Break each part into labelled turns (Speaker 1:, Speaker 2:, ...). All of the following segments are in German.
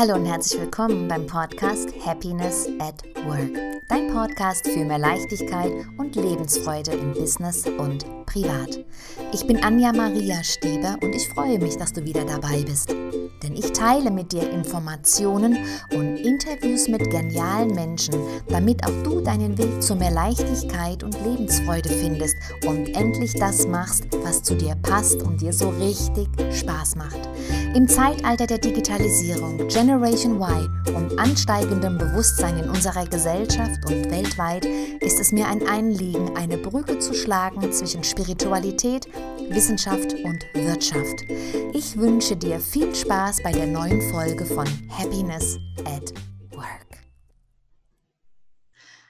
Speaker 1: Hallo und herzlich willkommen beim Podcast Happiness at Work. Dein Podcast für mehr Leichtigkeit und Lebensfreude im Business und privat. Ich bin Anja Maria Stieber und ich freue mich, dass du wieder dabei bist. Denn ich teile mit dir Informationen und Interviews mit genialen Menschen, damit auch du deinen Weg zu mehr Leichtigkeit und Lebensfreude findest und endlich das machst, was zu dir passt und dir so richtig Spaß macht. Im Zeitalter der Digitalisierung, Generation Y und ansteigendem Bewusstsein in unserer Gesellschaft und weltweit ist es mir ein Anliegen, eine Brücke zu schlagen zwischen Spiritualität, Wissenschaft und Wirtschaft. Ich wünsche dir viel Spaß bei der neuen Folge von Happiness at Work.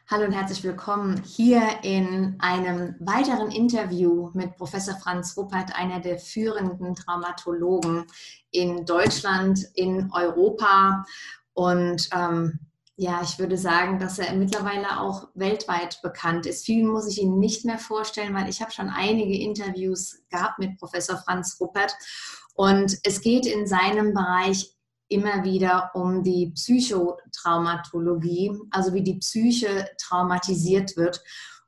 Speaker 1: Hallo und herzlich willkommen hier in einem weiteren Interview mit Professor Franz Ruppert, einer der führenden Traumatologen in Deutschland, in Europa und ähm, ja, ich würde sagen, dass er mittlerweile auch weltweit bekannt ist. Vielen muss ich Ihnen nicht mehr vorstellen, weil ich habe schon einige Interviews gehabt mit Professor Franz Ruppert. Und es geht in seinem Bereich immer wieder um die Psychotraumatologie, also wie die Psyche traumatisiert wird.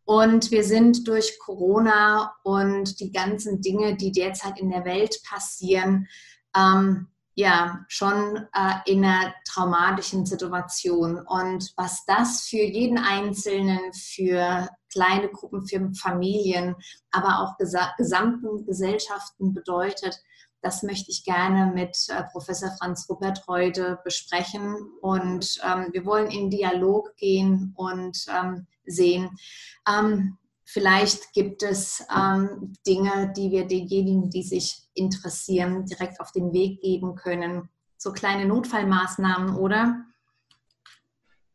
Speaker 1: Und wir sind durch Corona und die ganzen Dinge, die derzeit in der Welt passieren, ähm, ja schon äh, in einer traumatischen Situation. Und was das für jeden Einzelnen, für kleine Gruppen, für Familien, aber auch gesa gesamten Gesellschaften bedeutet, das möchte ich gerne mit äh, Professor Franz Ruppert heute besprechen. Und ähm, wir wollen in Dialog gehen und ähm, sehen, ähm, Vielleicht gibt es ähm, Dinge, die wir denjenigen, die sich interessieren, direkt auf den Weg geben können. So kleine Notfallmaßnahmen, oder?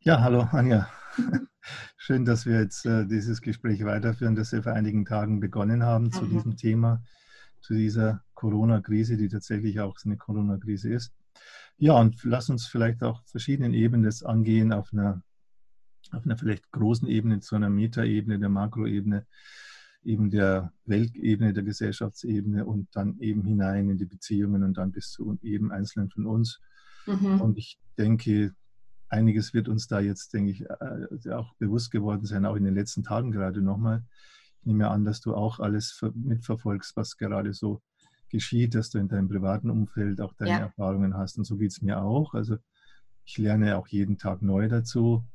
Speaker 2: Ja, hallo Anja. Schön, dass wir jetzt äh, dieses Gespräch weiterführen, das wir vor einigen Tagen begonnen haben mhm. zu diesem Thema, zu dieser Corona-Krise, die tatsächlich auch eine Corona-Krise ist. Ja, und lass uns vielleicht auch verschiedenen Ebenen das angehen auf einer auf einer vielleicht großen Ebene zu einer Metaebene, der Makroebene, eben der Weltebene, der Gesellschaftsebene und dann eben hinein in die Beziehungen und dann bis zu eben Einzelnen von uns. Mhm. Und ich denke, einiges wird uns da jetzt, denke ich, äh, auch bewusst geworden sein, auch in den letzten Tagen gerade nochmal. Ich nehme an, dass du auch alles mitverfolgst, was gerade so geschieht, dass du in deinem privaten Umfeld auch deine ja. Erfahrungen hast. Und so geht es mir auch. Also ich lerne auch jeden Tag neu dazu.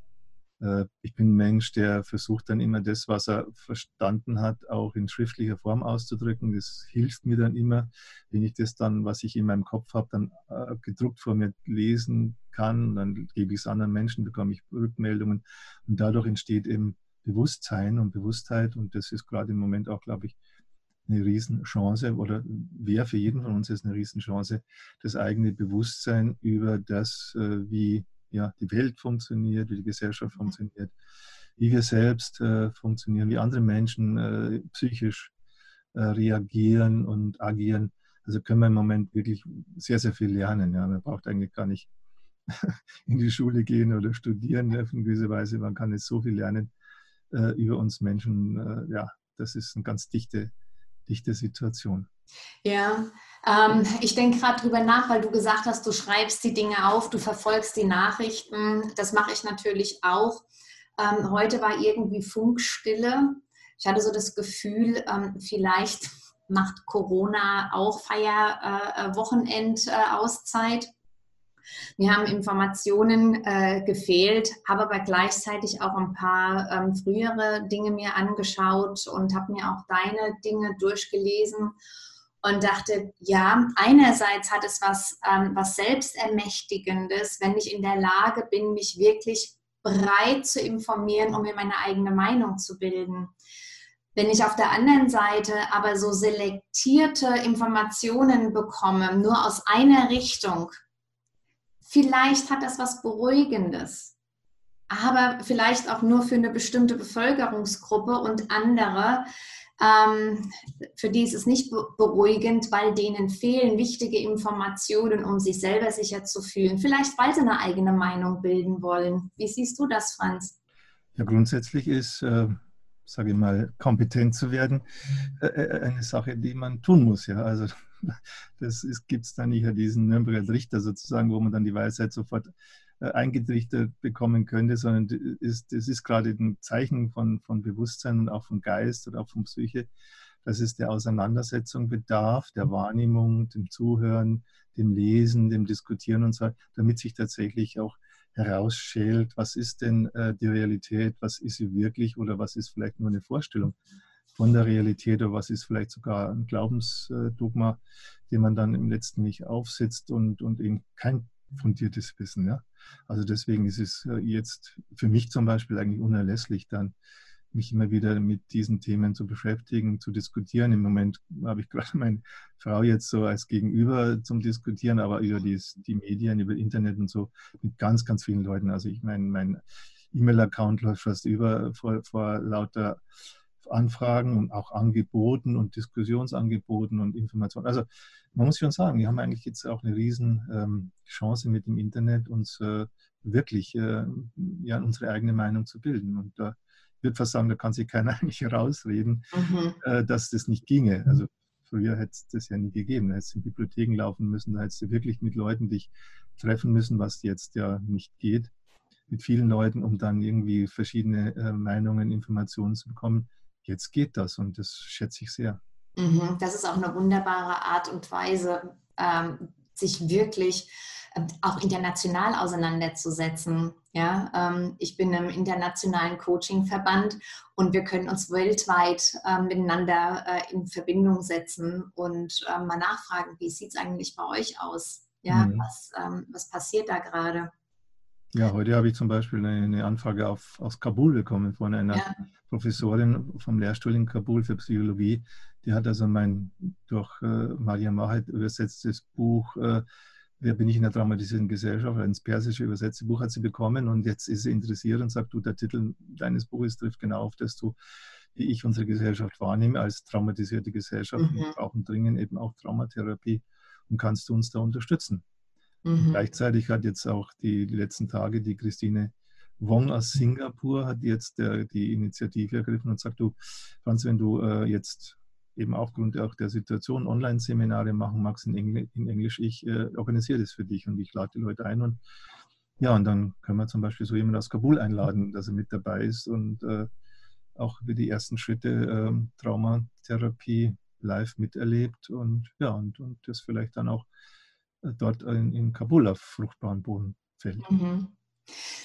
Speaker 2: Äh, ich bin ein Mensch, der versucht dann immer das, was er verstanden hat, auch in schriftlicher Form auszudrücken. Das hilft mir dann immer, wenn ich das dann, was ich in meinem Kopf habe, dann äh, gedruckt vor mir lesen kann. Dann gebe ich es anderen Menschen, bekomme ich Rückmeldungen und dadurch entsteht eben Bewusstsein und Bewusstheit und das ist gerade im Moment auch, glaube ich, eine Riesenchance oder wäre für jeden von uns jetzt eine Riesenchance, das eigene Bewusstsein über das, äh, wie ja, die Welt funktioniert, wie die Gesellschaft funktioniert, wie wir selbst äh, funktionieren, wie andere Menschen äh, psychisch äh, reagieren und agieren. Also können wir im Moment wirklich sehr, sehr viel lernen. Ja. Man braucht eigentlich gar nicht in die Schule gehen oder studieren auf eine gewisse Weise. Man kann jetzt so viel lernen äh, über uns Menschen. Äh, ja, das ist eine ganz dichte, dichte Situation.
Speaker 1: Ja, ähm, ich denke gerade drüber nach, weil du gesagt hast, du schreibst die Dinge auf, du verfolgst die Nachrichten. Das mache ich natürlich auch. Ähm, heute war irgendwie Funkstille. Ich hatte so das Gefühl, ähm, vielleicht macht Corona auch Feierwochenend-Auszeit. Äh, äh, Mir haben Informationen äh, gefehlt, habe aber gleichzeitig auch ein paar ähm, frühere Dinge mir angeschaut und habe mir auch deine Dinge durchgelesen und dachte, ja, einerseits hat es was, ähm, was Selbstermächtigendes, wenn ich in der Lage bin, mich wirklich breit zu informieren, um mir meine eigene Meinung zu bilden. Wenn ich auf der anderen Seite aber so selektierte Informationen bekomme, nur aus einer Richtung, vielleicht hat das was Beruhigendes, aber vielleicht auch nur für eine bestimmte Bevölkerungsgruppe und andere ähm, für die ist es nicht beruhigend, weil denen fehlen wichtige Informationen, um sich selber sicher zu fühlen. Vielleicht, weil sie eine eigene Meinung bilden wollen. Wie siehst du das, Franz?
Speaker 2: Ja, grundsätzlich ist, äh, sage ich mal, kompetent zu werden, äh, äh, eine Sache, die man tun muss. Ja, also das gibt es dann nicht diesen Nürnberger Richter sozusagen, wo man dann die Weisheit sofort äh, eingetrichtert bekommen könnte, sondern es ist, ist gerade ein Zeichen von, von Bewusstsein und auch von Geist oder auch von Psyche, dass es der Auseinandersetzung bedarf, der Wahrnehmung, dem Zuhören, dem Lesen, dem Diskutieren und so, damit sich tatsächlich auch herausschält, was ist denn äh, die Realität, was ist sie wirklich oder was ist vielleicht nur eine Vorstellung von der Realität oder was ist vielleicht sogar ein Glaubensdogma, den man dann im letzten nicht aufsetzt und, und eben kein fundiertes Wissen. Ja? Also deswegen ist es äh, jetzt für mich zum Beispiel eigentlich unerlässlich, dann mich immer wieder mit diesen Themen zu beschäftigen, zu diskutieren. Im Moment habe ich gerade meine Frau jetzt so als Gegenüber zum Diskutieren, aber über die, die Medien, über Internet und so mit ganz, ganz vielen Leuten. Also ich meine, mein E-Mail-Account läuft fast über vor, vor lauter Anfragen und auch Angeboten und Diskussionsangeboten und Informationen. Also man muss schon sagen, wir haben eigentlich jetzt auch eine riesen ähm, Chance mit dem Internet, uns äh, wirklich äh, ja, unsere eigene Meinung zu bilden. Und da würde fast sagen, da kann sich keiner eigentlich rausreden, mhm. äh, dass das nicht ginge. Also früher hätte es das ja nie gegeben. Da hättest du in Bibliotheken laufen müssen, da hättest du wirklich mit Leuten dich treffen müssen, was jetzt ja nicht geht, mit vielen Leuten, um dann irgendwie verschiedene äh, Meinungen, Informationen zu bekommen. Jetzt geht das und das schätze ich sehr.
Speaker 1: Mhm. Das ist auch eine wunderbare Art und Weise, ähm, sich wirklich ähm, auch international auseinanderzusetzen. Ja, ähm, ich bin im internationalen Coaching-Verband und wir können uns weltweit ähm, miteinander äh, in Verbindung setzen und mal nachfragen, wie sieht es eigentlich bei euch aus? Ja, mhm. was, was passiert da gerade?
Speaker 2: Ja, heute habe ich zum Beispiel eine Anfrage auf, aus Kabul bekommen von einer ja. Professorin vom Lehrstuhl in Kabul für Psychologie. Die hat also mein durch äh, Maria Mahed übersetztes Buch äh, Wer bin ich in der traumatisierten Gesellschaft? Ins Persische übersetzte Buch hat sie bekommen und jetzt ist sie interessiert und sagt, du, der Titel deines Buches trifft genau auf das du, wie ich unsere Gesellschaft wahrnehme als traumatisierte Gesellschaft. Mhm. Wir brauchen dringend eben auch Traumatherapie und kannst du uns da unterstützen? Mhm. Gleichzeitig hat jetzt auch die, die, letzten Tage die Christine Wong aus Singapur hat jetzt der, die Initiative ergriffen und sagt, du, Franz, wenn du äh, jetzt eben aufgrund auch der Situation Online-Seminare machen magst in, Engl in Englisch, ich äh, organisiere das für dich und ich lade die Leute ein und ja, und dann können wir zum Beispiel so jemanden aus Kabul einladen, dass er mit dabei ist und äh, auch über die ersten Schritte äh, Traumatherapie live miterlebt und ja, und, und das vielleicht dann auch äh, dort in, in, Kabul auf fruchtbaren Boden fällt. Mhm.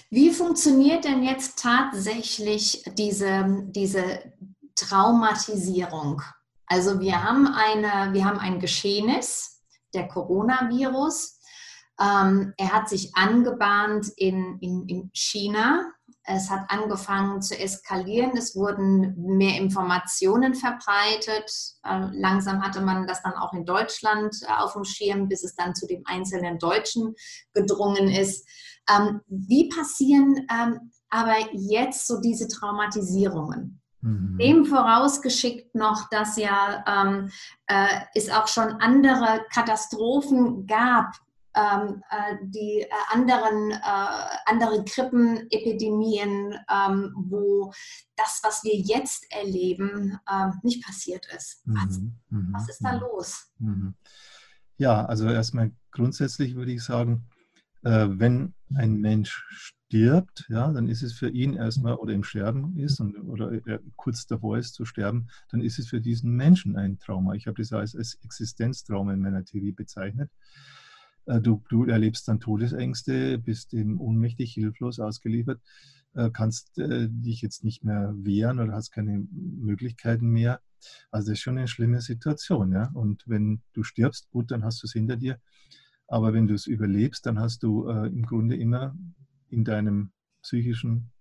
Speaker 1: Wie funktioniert denn jetzt tatsächlich diese, diese Traumatisierung? Also wir haben, eine, wir haben ein Geschehnis, der Coronavirus. Ähm, er hat sich angebahnt in, in, in China. Es hat angefangen zu eskalieren. Es wurden mehr Informationen verbreitet. Äh, langsam hatte man das dann auch in Deutschland äh, auf dem Schirm, bis es dann zu dem einzelnen Deutschen gedrungen ist. Ähm, wie passieren ähm, aber jetzt so diese Traumatisierungen? Mhm. Dem vorausgeschickt noch, dass ja ähm, äh, es auch schon andere Katastrophen gab, ähm, äh, die äh, anderen, äh, andere Grippenepidemien, ähm, wo das, was wir jetzt erleben, ähm, nicht passiert ist. Was, mhm. mhm. was ist da mhm. los?
Speaker 2: Mhm. Ja, also erstmal grundsätzlich würde ich sagen, äh, wenn ein Mensch stirbt, ja, dann ist es für ihn erstmal oder im Sterben ist und, oder er kurz davor ist zu sterben, dann ist es für diesen Menschen ein Trauma. Ich habe das als, als Existenztrauma in meiner Theorie bezeichnet. Äh, du, du, erlebst dann Todesängste, bist dem ohnmächtig, hilflos ausgeliefert, äh, kannst äh, dich jetzt nicht mehr wehren oder hast keine Möglichkeiten mehr. Also das ist schon eine schlimme Situation. Ja? Und wenn du stirbst, gut, dann hast du es hinter dir. Aber wenn du es überlebst, dann hast du äh, im Grunde immer in deinem psychischen,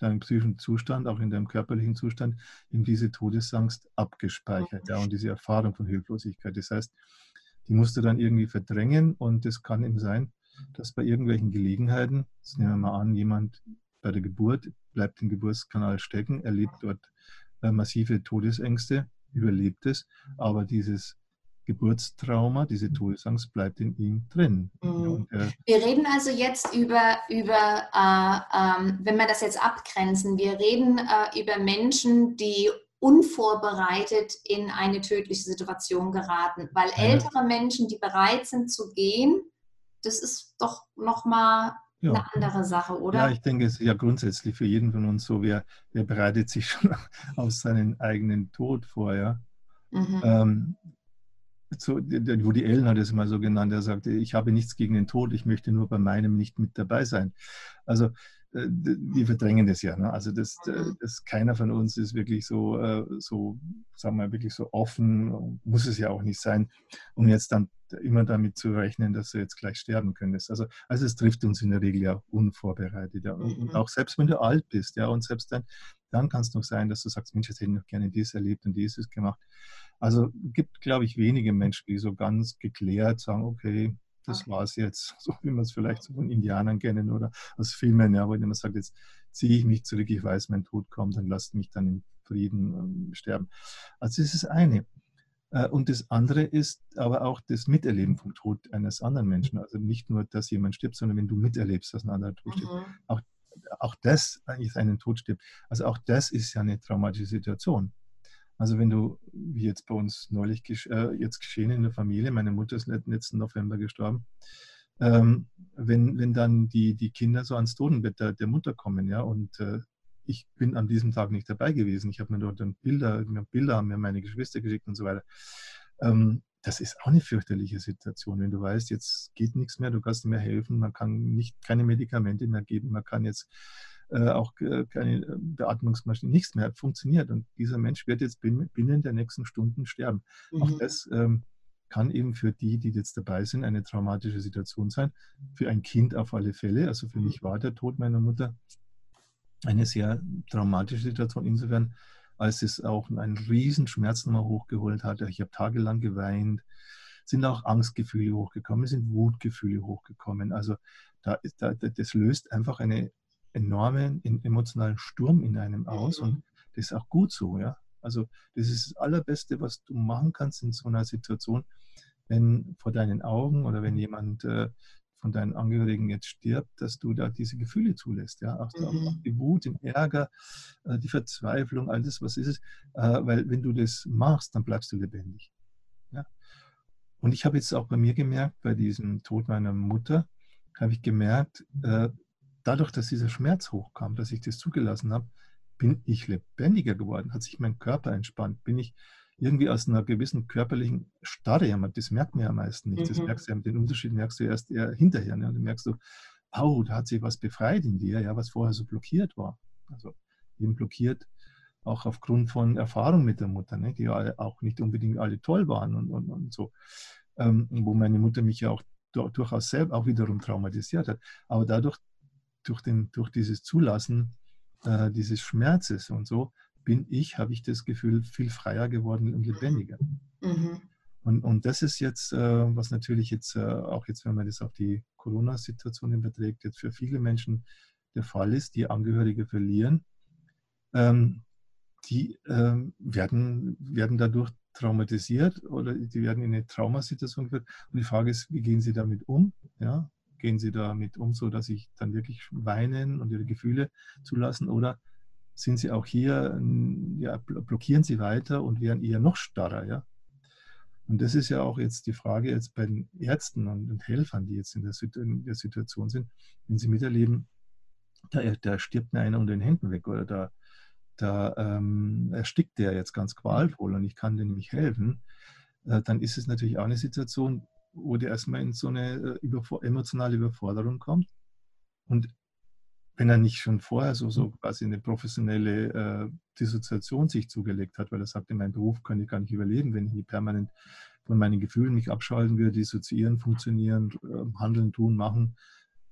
Speaker 2: deinem psychischen Zustand, auch in deinem körperlichen Zustand, in diese Todesangst abgespeichert. Ja, und diese Erfahrung von Hilflosigkeit. Das heißt, die musst du dann irgendwie verdrängen und es kann eben sein, dass bei irgendwelchen Gelegenheiten, jetzt nehmen wir mal an, jemand bei der Geburt bleibt im Geburtskanal stecken, erlebt dort äh, massive Todesängste, überlebt es, aber dieses Geburtstrauma, diese mhm. Todesangst bleibt in ihm drin.
Speaker 1: Mhm. Wir reden also jetzt über, über äh, ähm, wenn wir das jetzt abgrenzen, wir reden äh, über Menschen, die unvorbereitet in eine tödliche Situation geraten. Weil ältere Menschen, die bereit sind zu gehen, das ist doch nochmal ja. eine andere Sache, oder?
Speaker 2: Ja, ich denke, es ist ja grundsätzlich für jeden von uns so, wer, wer bereitet sich schon auf seinen eigenen Tod vor, ja. Mhm. Ähm, so, wo die Ellen hat es mal so genannt, er sagte, ich habe nichts gegen den Tod, ich möchte nur bei meinem nicht mit dabei sein. Also wir verdrängen das ja. Ne? Also das, mhm. das, keiner von uns ist wirklich so, äh, so, sagen wir wirklich so offen, muss es ja auch nicht sein, um jetzt dann immer damit zu rechnen, dass du jetzt gleich sterben könntest. Also, also es trifft uns in der Regel ja unvorbereitet. Ja. Und mhm. auch selbst wenn du alt bist, ja, und selbst dann, dann kann es noch sein, dass du sagst, Mensch, jetzt hätte ich noch gerne dies erlebt und dieses gemacht. Also gibt, glaube ich, wenige Menschen, die so ganz geklärt sagen, okay, das war es jetzt, so wie man es vielleicht so von Indianern kennen oder aus Filmen, ja, wo man sagt, jetzt ziehe ich mich zurück, ich weiß, mein Tod kommt, dann lasst mich dann in Frieden ähm, sterben. Also das ist das eine. Äh, und das andere ist aber auch das Miterleben vom Tod eines anderen Menschen. Also nicht nur, dass jemand stirbt, sondern wenn du miterlebst, dass ein anderer Tod stirbt. Mhm. Auch, auch das eigentlich einen Tod stirbt. Also auch das ist ja eine traumatische Situation. Also wenn du, wie jetzt bei uns neulich äh, jetzt geschehen in der Familie, meine Mutter ist letzten November gestorben, ähm, wenn, wenn dann die, die Kinder so ans Totenbett der, der Mutter kommen, ja, und äh, ich bin an diesem Tag nicht dabei gewesen. Ich habe mir dort dann Bilder, Bilder haben mir meine Geschwister geschickt und so weiter. Ähm, das ist auch eine fürchterliche Situation, wenn du weißt, jetzt geht nichts mehr, du kannst nicht mehr helfen, man kann nicht keine Medikamente mehr geben, man kann jetzt äh, auch äh, keine äh, Beatmungsmaschine, nichts mehr funktioniert. Und dieser Mensch wird jetzt binnen, binnen der nächsten Stunden sterben. Mhm. Auch das ähm, kann eben für die, die jetzt dabei sind, eine traumatische Situation sein. Für ein Kind auf alle Fälle. Also für mich war der Tod meiner Mutter eine sehr traumatische Situation. Insofern, als es auch einen riesen Schmerz nochmal hochgeholt hatte. Ich habe tagelang geweint, sind auch Angstgefühle hochgekommen, sind Wutgefühle hochgekommen. Also da, da, das löst einfach einen enormen emotionalen Sturm in einem aus mhm. und das ist auch gut so. Ja? Also das ist das Allerbeste, was du machen kannst in so einer Situation, wenn vor deinen Augen oder wenn jemand äh, von deinen Angehörigen jetzt stirbt, dass du da diese Gefühle zulässt. Ja? Auch, mhm. auch die Wut, den Ärger, äh, die Verzweiflung, all das, was ist es. Äh, weil wenn du das machst, dann bleibst du lebendig. Ja? Und ich habe jetzt auch bei mir gemerkt, bei diesem Tod meiner Mutter, habe ich gemerkt, äh, dadurch, dass dieser Schmerz hochkam, dass ich das zugelassen habe, bin ich lebendiger geworden, hat sich mein Körper entspannt, bin ich irgendwie aus einer gewissen körperlichen Starre, das merkt man ja meistens nicht. Das mhm. merkst du ja, den Unterschied merkst du erst eher hinterher. Ne? Und dann merkst du, oh, da hat sich was befreit in dir, ja, was vorher so blockiert war. Also eben blockiert auch aufgrund von Erfahrung mit der Mutter, ne? die ja auch nicht unbedingt alle toll waren und, und, und so. Ähm, wo meine Mutter mich ja auch durchaus selbst auch wiederum traumatisiert hat. Aber dadurch, durch, den, durch dieses Zulassen äh, dieses Schmerzes und so, bin ich, habe ich das Gefühl, viel freier geworden und lebendiger. Mhm. Und, und das ist jetzt, äh, was natürlich jetzt, äh, auch jetzt, wenn man das auf die Corona-Situation überträgt, jetzt für viele Menschen der Fall ist, die Angehörige verlieren, ähm, die ähm, werden, werden dadurch traumatisiert oder die werden in eine Traumasituation geführt. Und die Frage ist, wie gehen sie damit um? Ja? Gehen sie damit um, so dass sie dann wirklich weinen und ihre Gefühle zulassen oder sind sie auch hier, ja, blockieren sie weiter und werden eher noch starrer. Ja? Und das ist ja auch jetzt die Frage jetzt bei den Ärzten und Helfern, die jetzt in der, in der Situation sind, wenn sie miterleben, da, da, stirbt mir einer unter den Händen weg oder da, da ähm, erstickt der jetzt ganz qualvoll und ich kann dem nicht helfen, äh, dann ist es natürlich auch eine Situation, wo der erstmal in so eine äh, überfor emotionale Überforderung kommt. Und wenn er nicht schon vorher so, so quasi eine professionelle äh, Dissoziation sich zugelegt hat, weil er sagt, in meinem Beruf kann ich gar nicht überleben, wenn ich nicht permanent von meinen Gefühlen mich abschalten würde, dissoziieren, funktionieren, äh, handeln, tun, machen.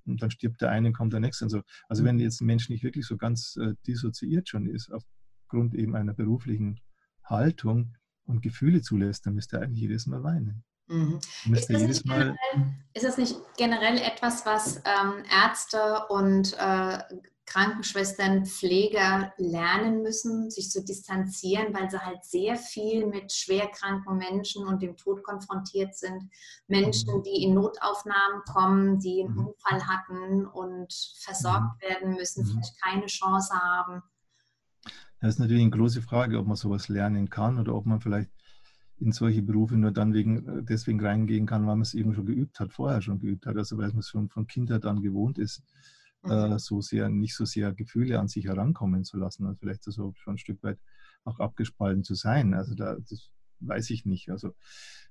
Speaker 2: Und dann stirbt der eine und kommt der nächste. Und so. Also wenn jetzt ein Mensch nicht wirklich so ganz äh, dissoziiert schon ist, aufgrund eben einer beruflichen Haltung und Gefühle zulässt, dann müsste er eigentlich jedes Mal weinen.
Speaker 1: Mhm. Ist, das generell, ist, das nicht generell etwas, was ähm, Ärzte und äh, Krankenschwestern, Pfleger lernen müssen, sich zu distanzieren, weil sie halt sehr viel mit schwerkranken Menschen und dem Tod konfrontiert sind. Menschen, mhm. die in Notaufnahmen kommen, die einen mhm. Unfall hatten und versorgt mhm. werden müssen, vielleicht keine Chance haben.
Speaker 2: Das ist natürlich eine große Frage, ob man sowas lernen kann oder ob man vielleicht in solche Berufe nur dann wegen, äh, deswegen reingehen kann, weil man es eben schon geübt hat, vorher schon geübt hat, also weil man es schon von Kindheit an gewohnt ist, mhm. äh, so sehr, nicht so sehr Gefühle an sich herankommen zu lassen und vielleicht so schon ein Stück weit auch abgespalten zu sein. Also da, das weiß ich nicht, also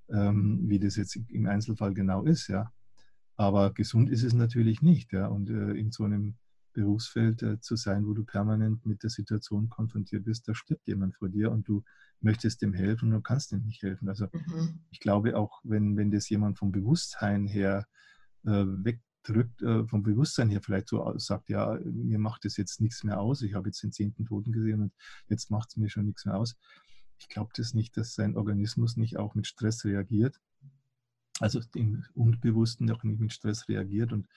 Speaker 2: ähm, wie das jetzt im Einzelfall genau ist, ja. Aber gesund ist es natürlich nicht, ja. Und äh, in so einem Berufsfeld äh, zu sein, wo du permanent mit der Situation konfrontiert bist, da stirbt jemand vor dir und du möchtest dem helfen und du kannst ihm nicht helfen. Also mhm. ich glaube auch, wenn, wenn das jemand vom Bewusstsein her äh, wegdrückt, äh, vom Bewusstsein her vielleicht so sagt, ja, mir macht das jetzt nichts mehr aus, ich habe jetzt den zehnten Toten gesehen und jetzt macht es mir schon nichts mehr aus. Ich glaube das nicht, dass sein Organismus nicht auch mit Stress reagiert. Also im Unbewussten auch nicht mit Stress reagiert und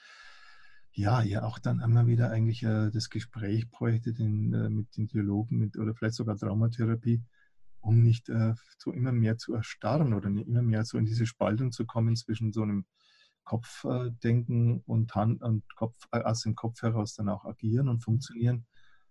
Speaker 2: ja, ja auch dann immer wieder eigentlich äh, das Gespräch bräuchte den, äh, mit den Theologen mit, oder vielleicht sogar Traumatherapie, um nicht äh, so immer mehr zu erstarren oder immer mehr so in diese Spaltung zu kommen zwischen so einem Kopfdenken äh, und Hand und Kopf, äh, aus dem Kopf heraus dann auch agieren und funktionieren.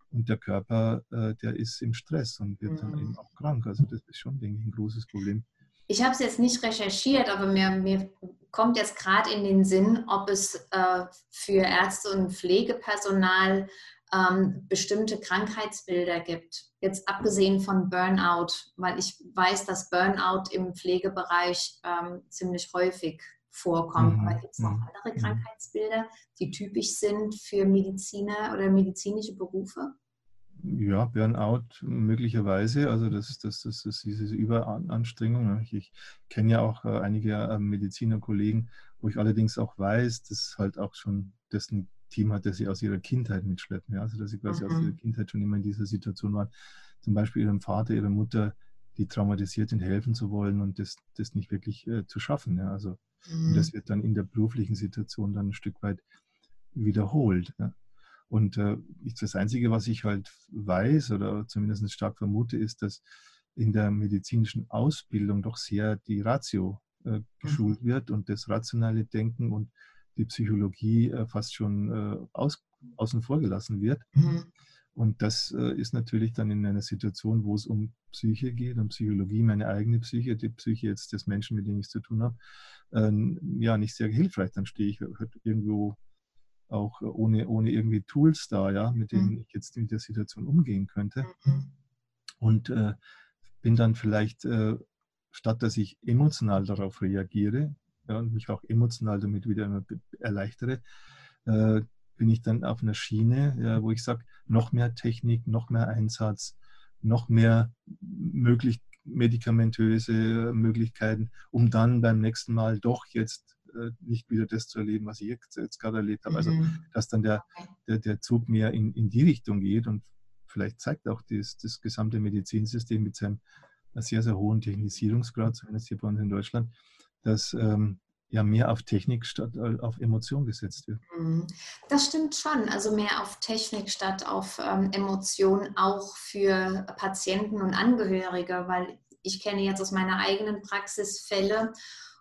Speaker 2: Und der Körper, äh, der ist im Stress und wird mhm. dann eben auch krank. Also das ist schon, denke ich, ein großes Problem.
Speaker 1: Ich habe es jetzt nicht recherchiert, aber mir, mir kommt jetzt gerade in den Sinn, ob es äh, für Ärzte und Pflegepersonal ähm, bestimmte Krankheitsbilder gibt. Jetzt abgesehen von Burnout, weil ich weiß, dass Burnout im Pflegebereich ähm, ziemlich häufig vorkommt. Mhm. Aber gibt es noch mhm. andere mhm. Krankheitsbilder, die typisch sind für Mediziner oder medizinische Berufe?
Speaker 2: Ja, Burnout möglicherweise. Also das, das, das ist diese Überanstrengung. Ich, ich kenne ja auch äh, einige äh, Medizinerkollegen, wo ich allerdings auch weiß, dass halt auch schon dessen Team hat, das sie aus ihrer Kindheit mitschleppen. Ja? Also dass sie quasi mhm. aus ihrer Kindheit schon immer in dieser Situation waren. Zum Beispiel ihrem Vater, ihrer Mutter, die traumatisiert sind, helfen zu wollen und das, das nicht wirklich äh, zu schaffen. Ja? Also, mhm. Und das wird dann in der beruflichen Situation dann ein Stück weit wiederholt. Ja? Und äh, das Einzige, was ich halt weiß oder zumindest stark vermute, ist, dass in der medizinischen Ausbildung doch sehr die Ratio äh, geschult mhm. wird und das rationale Denken und die Psychologie äh, fast schon äh, aus, außen vor gelassen wird. Mhm. Und das äh, ist natürlich dann in einer Situation, wo es um Psyche geht, um Psychologie, meine eigene Psyche, die Psyche jetzt des Menschen, mit dem ich es zu tun habe, ähm, ja, nicht sehr hilfreich. Dann stehe ich halt irgendwo auch ohne, ohne irgendwie Tools da, ja, mit denen mhm. ich jetzt mit der Situation umgehen könnte. Mhm. Und äh, bin dann vielleicht, äh, statt dass ich emotional darauf reagiere ja, und mich auch emotional damit wieder erleichtere, äh, bin ich dann auf einer Schiene, ja, wo ich sage, noch mehr Technik, noch mehr Einsatz, noch mehr möglich, medikamentöse Möglichkeiten, um dann beim nächsten Mal doch jetzt äh, nicht wieder das zu erleben, was ich jetzt, jetzt gerade erlebt habe. Also, mhm. dass dann der, der, der Zug mehr in, in die Richtung geht und vielleicht zeigt auch das, das gesamte Medizinsystem mit seinem sehr, sehr hohen Technisierungsgrad, zumindest hier bei uns in Deutschland, dass ähm, ja mehr auf Technik statt äh, auf Emotion gesetzt wird. Mhm.
Speaker 1: Das stimmt schon. Also mehr auf Technik statt auf ähm, Emotion auch für Patienten und Angehörige, weil ich kenne jetzt aus meiner eigenen Praxis Fälle,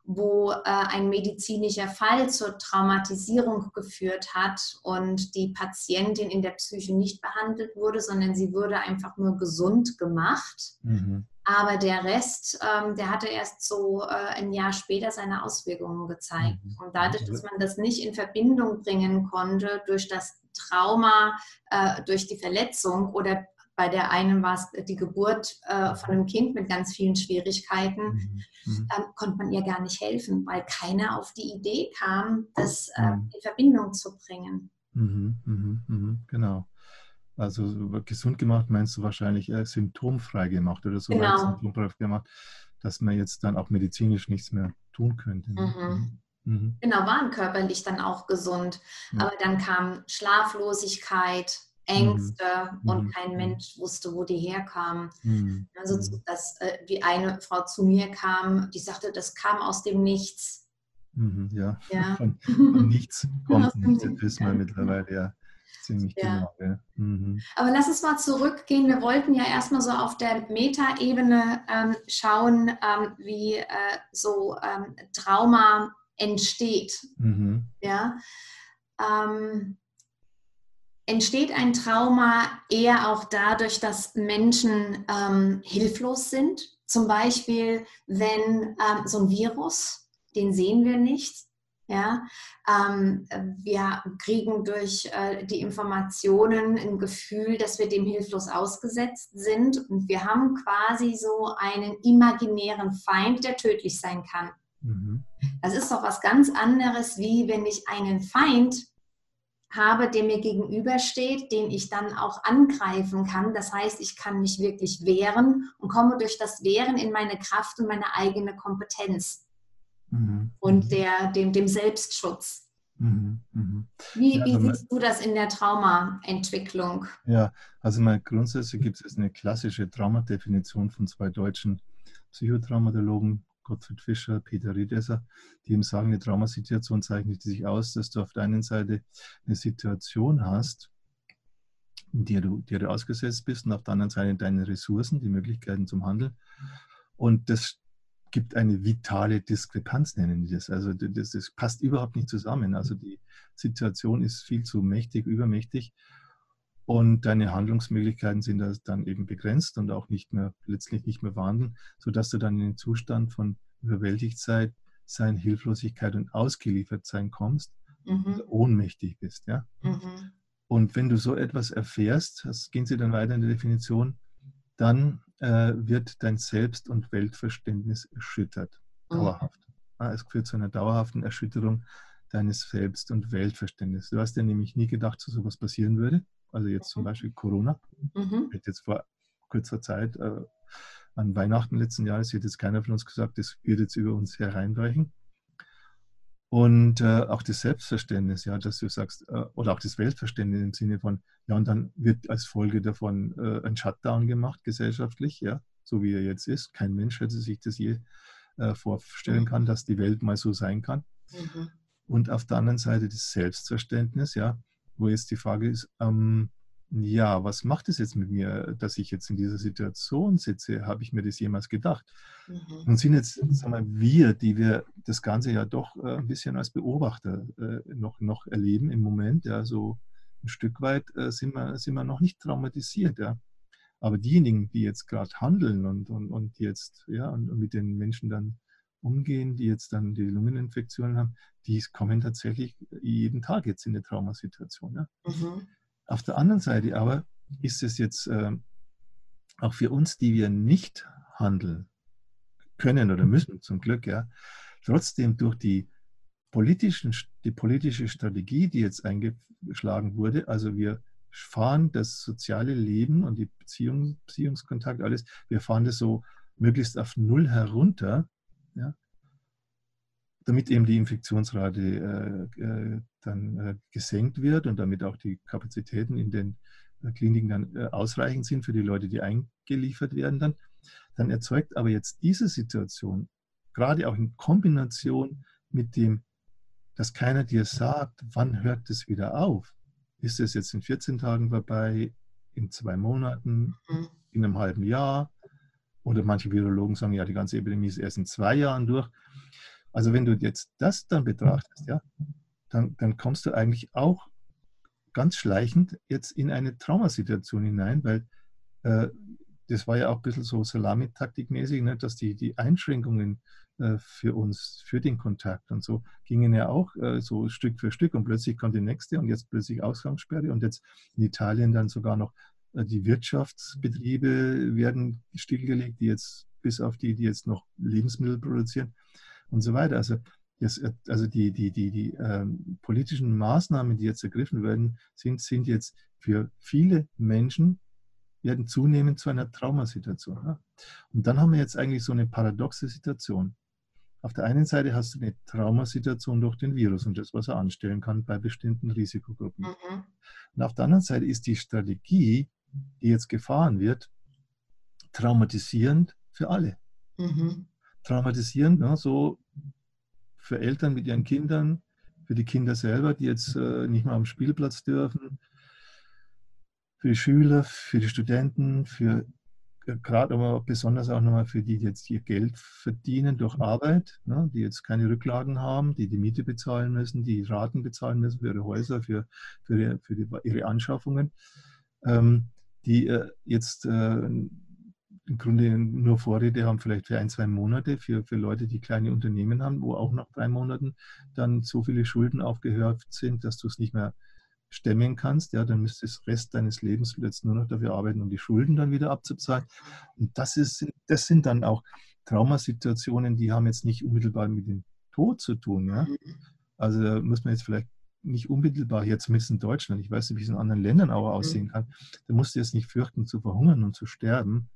Speaker 1: wo äh, ein medizinischer Fall zur Traumatisierung geführt hat und die Patientin in der Psyche nicht behandelt wurde, sondern sie wurde einfach nur gesund gemacht. Mhm. Aber der Rest, ähm, der hatte erst so äh, ein Jahr später seine Auswirkungen gezeigt. Mhm. Und dadurch, dass man das nicht in Verbindung bringen konnte durch das Trauma, äh, durch die Verletzung oder bei der einen war es die Geburt äh, von einem Kind mit ganz vielen Schwierigkeiten. Mhm. mhm. Ähm, konnte man ihr gar nicht helfen, weil keiner auf die Idee kam, das äh, mhm. in Verbindung zu bringen.
Speaker 2: Mhm, mhm, mhm, genau. Also gesund gemacht meinst du wahrscheinlich äh, symptomfrei gemacht oder so genau. symptomfrei gemacht, dass man jetzt dann auch medizinisch nichts mehr tun könnte.
Speaker 1: Ne? Genau, waren körperlich dann auch gesund. Aber dann kam Schlaflosigkeit, Ängste mhm. und mhm. kein Mensch wusste, wo die herkamen. Mhm. Also, mhm. dass äh, die eine Frau zu mir kam, die sagte, das kam aus dem Nichts.
Speaker 2: Mhm, ja, ja. Von, von, nichts kommt nichts, das wissen wir mittlerweile ja ziemlich ja. genau. Ja.
Speaker 1: Mhm. Aber lass uns mal zurückgehen. Wir wollten ja erstmal so auf der Metaebene ähm, schauen, ähm, wie äh, so ähm, Trauma entsteht. Ja. Ähm, entsteht ein Trauma eher auch dadurch, dass Menschen ähm, hilflos sind. Zum Beispiel, wenn ähm, so ein Virus, den sehen wir nicht, ja, ähm, wir kriegen durch äh, die Informationen ein Gefühl, dass wir dem hilflos ausgesetzt sind und wir haben quasi so einen imaginären Feind, der tödlich sein kann. Mhm. Das ist doch was ganz anderes, wie wenn ich einen Feind habe, der mir gegenübersteht, den ich dann auch angreifen kann. Das heißt, ich kann mich wirklich wehren und komme durch das Wehren in meine Kraft und meine eigene Kompetenz mhm. und mhm. der, dem, dem Selbstschutz. Mhm. Mhm. Wie, ja, wie siehst du das in der Traumaentwicklung?
Speaker 2: Ja, also mal grundsätzlich gibt es eine klassische Traumadefinition von zwei deutschen Psychotraumatologen, Gottfried Fischer, Peter Riedesser, die eben sagen, eine Traumasituation zeichnet sich aus, dass du auf der einen Seite eine Situation hast, in der du, der du ausgesetzt bist und auf der anderen Seite deine Ressourcen, die Möglichkeiten zum Handeln. Und das gibt eine vitale Diskrepanz, nennen die das. Also das, das passt überhaupt nicht zusammen. Also die Situation ist viel zu mächtig, übermächtig und deine Handlungsmöglichkeiten sind dann eben begrenzt und auch nicht mehr, letztlich nicht mehr vorhanden, sodass du dann in den Zustand von Überwältigtheit, sein, Hilflosigkeit und Ausgeliefertsein kommst, mhm. ohnmächtig bist. Ja? Mhm. Und wenn du so etwas erfährst, das gehen sie dann weiter in der Definition, dann äh, wird dein Selbst- und Weltverständnis erschüttert, mhm. dauerhaft. Ja, es führt zu einer dauerhaften Erschütterung deines Selbst- und Weltverständnisses. Du hast ja nämlich nie gedacht, dass sowas passieren würde also jetzt zum mhm. Beispiel Corona. Mhm. Hätte jetzt vor kurzer Zeit äh, an Weihnachten letzten Jahres hätte jetzt keiner von uns gesagt, das wird jetzt über uns hereinbrechen. Und äh, auch das Selbstverständnis, ja, dass du sagst, äh, oder auch das Weltverständnis im Sinne von, ja, und dann wird als Folge davon äh, ein Shutdown gemacht, gesellschaftlich, ja, so wie er jetzt ist. Kein Mensch hätte sich das je äh, vorstellen kann, dass die Welt mal so sein kann. Mhm. Und auf der anderen Seite das Selbstverständnis, ja, wo jetzt die Frage ist, ähm, ja, was macht es jetzt mit mir, dass ich jetzt in dieser Situation sitze? Habe ich mir das jemals gedacht? Mhm. Und sind jetzt, sagen wir, wir, die wir das Ganze ja doch äh, ein bisschen als Beobachter äh, noch, noch erleben im Moment, ja, so ein Stück weit äh, sind, wir, sind wir noch nicht traumatisiert, ja. Aber diejenigen, die jetzt gerade handeln und, und, und jetzt, ja, und, und mit den Menschen dann umgehen, die jetzt dann die Lungeninfektionen haben, die kommen tatsächlich jeden Tag jetzt in eine Traumasituation. Ja. Mhm. Auf der anderen Seite aber ist es jetzt äh, auch für uns, die wir nicht handeln können oder müssen, zum Glück, ja, trotzdem durch die, politischen, die politische Strategie, die jetzt eingeschlagen wurde, also wir fahren das soziale Leben und die Beziehung, Beziehungskontakt, alles, wir fahren das so möglichst auf Null herunter, ja, damit eben die Infektionsrate äh, äh, dann äh, gesenkt wird und damit auch die Kapazitäten in den äh, Kliniken dann äh, ausreichend sind für die Leute, die eingeliefert werden dann, dann erzeugt aber jetzt diese Situation, gerade auch in Kombination mit dem, dass keiner dir sagt, wann hört es wieder auf? Ist es jetzt in 14 Tagen vorbei, in zwei Monaten, mhm. in einem halben Jahr? Oder manche Virologen sagen, ja, die ganze Epidemie ist erst in zwei Jahren durch. Also wenn du jetzt das dann betrachtest, ja, dann, dann kommst du eigentlich auch ganz schleichend jetzt in eine Traumasituation hinein, weil äh, das war ja auch ein bisschen so Salamitaktikmäßig, ne, dass die, die Einschränkungen äh, für uns, für den Kontakt und so, gingen ja auch äh, so Stück für Stück und plötzlich kommt die nächste und jetzt plötzlich Ausgangssperre und jetzt in Italien dann sogar noch äh, die Wirtschaftsbetriebe werden stillgelegt, die jetzt bis auf die, die jetzt noch Lebensmittel produzieren und so weiter. Also, das, also die, die, die, die ähm, politischen Maßnahmen, die jetzt ergriffen werden, sind, sind jetzt für viele Menschen werden zunehmend zu einer Traumasituation. Ja? Und dann haben wir jetzt eigentlich so eine paradoxe Situation. Auf der einen Seite hast du eine Traumasituation durch den Virus und das, was er anstellen kann bei bestimmten Risikogruppen. Mhm. Und auf der anderen Seite ist die Strategie, die jetzt gefahren wird, traumatisierend für alle. Mhm. Traumatisierend, ne, so für Eltern mit ihren Kindern, für die Kinder selber, die jetzt äh, nicht mehr am Spielplatz dürfen, für die Schüler, für die Studenten, für gerade aber besonders auch nochmal für die, die jetzt ihr Geld verdienen durch Arbeit, ne, die jetzt keine Rücklagen haben, die die Miete bezahlen müssen, die Raten bezahlen müssen für ihre Häuser, für, für, ihre, für die, ihre Anschaffungen, ähm, die äh, jetzt äh, im Grunde nur Vorräte haben, vielleicht für ein, zwei Monate, für, für Leute, die kleine Unternehmen haben, wo auch nach drei Monaten dann so viele Schulden aufgehäuft sind, dass du es nicht mehr stemmen kannst, ja, dann müsstest du Rest deines Lebens jetzt nur noch dafür arbeiten, um die Schulden dann wieder abzuzahlen. Und das, ist, das sind dann auch Traumasituationen, die haben jetzt nicht unmittelbar mit dem Tod zu tun. Ja? Mhm. Also da muss man jetzt vielleicht nicht unmittelbar, jetzt zumindest in Deutschland, ich weiß nicht, wie es in anderen Ländern auch aussehen mhm. kann, da musst du jetzt nicht fürchten zu verhungern und zu sterben,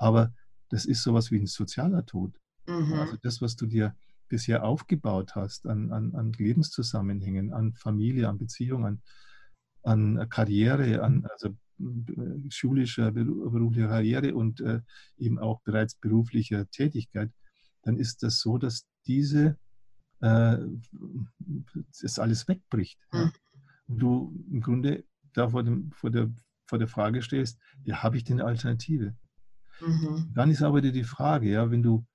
Speaker 2: aber das ist sowas wie ein sozialer Tod. Mhm. Also das, was du dir bisher aufgebaut hast an, an, an Lebenszusammenhängen, an Familie, an Beziehungen, an an Karriere, an also äh, schulischer, beruflicher Karriere und äh, eben auch bereits beruflicher Tätigkeit, dann ist das so, dass diese äh, das alles wegbricht. Ja. Mhm. Und du im Grunde da vor, dem, vor, der, vor der Frage stehst, ja, habe ich denn eine Alternative? Mhm. Dann ist aber die Frage, ja, wenn du,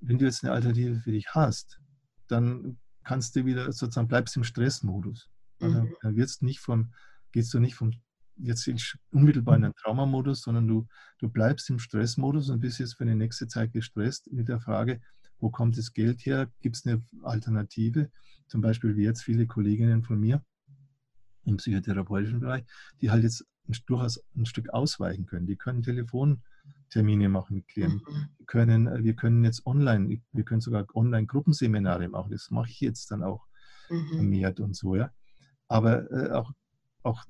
Speaker 2: wenn du jetzt eine Alternative für dich hast, dann kannst du wieder sozusagen, bleibst im Stressmodus. Mhm. Dann wirst du nicht vom, gehst du nicht vom jetzt unmittelbar in den Traumamodus, sondern du, du bleibst im Stressmodus und bist jetzt für die nächste Zeit gestresst mit der Frage, wo kommt das Geld her? Gibt es eine Alternative? Zum Beispiel wie jetzt viele Kolleginnen von mir im psychotherapeutischen Bereich, die halt jetzt durchaus ein Stück ausweichen können. Die können Telefontermine machen mit Klienten. Mhm. Wir können, wir können jetzt online, wir können sogar Online-Gruppenseminare machen. Das mache ich jetzt dann auch mhm. vermehrt und so, ja. Aber äh, auch auch,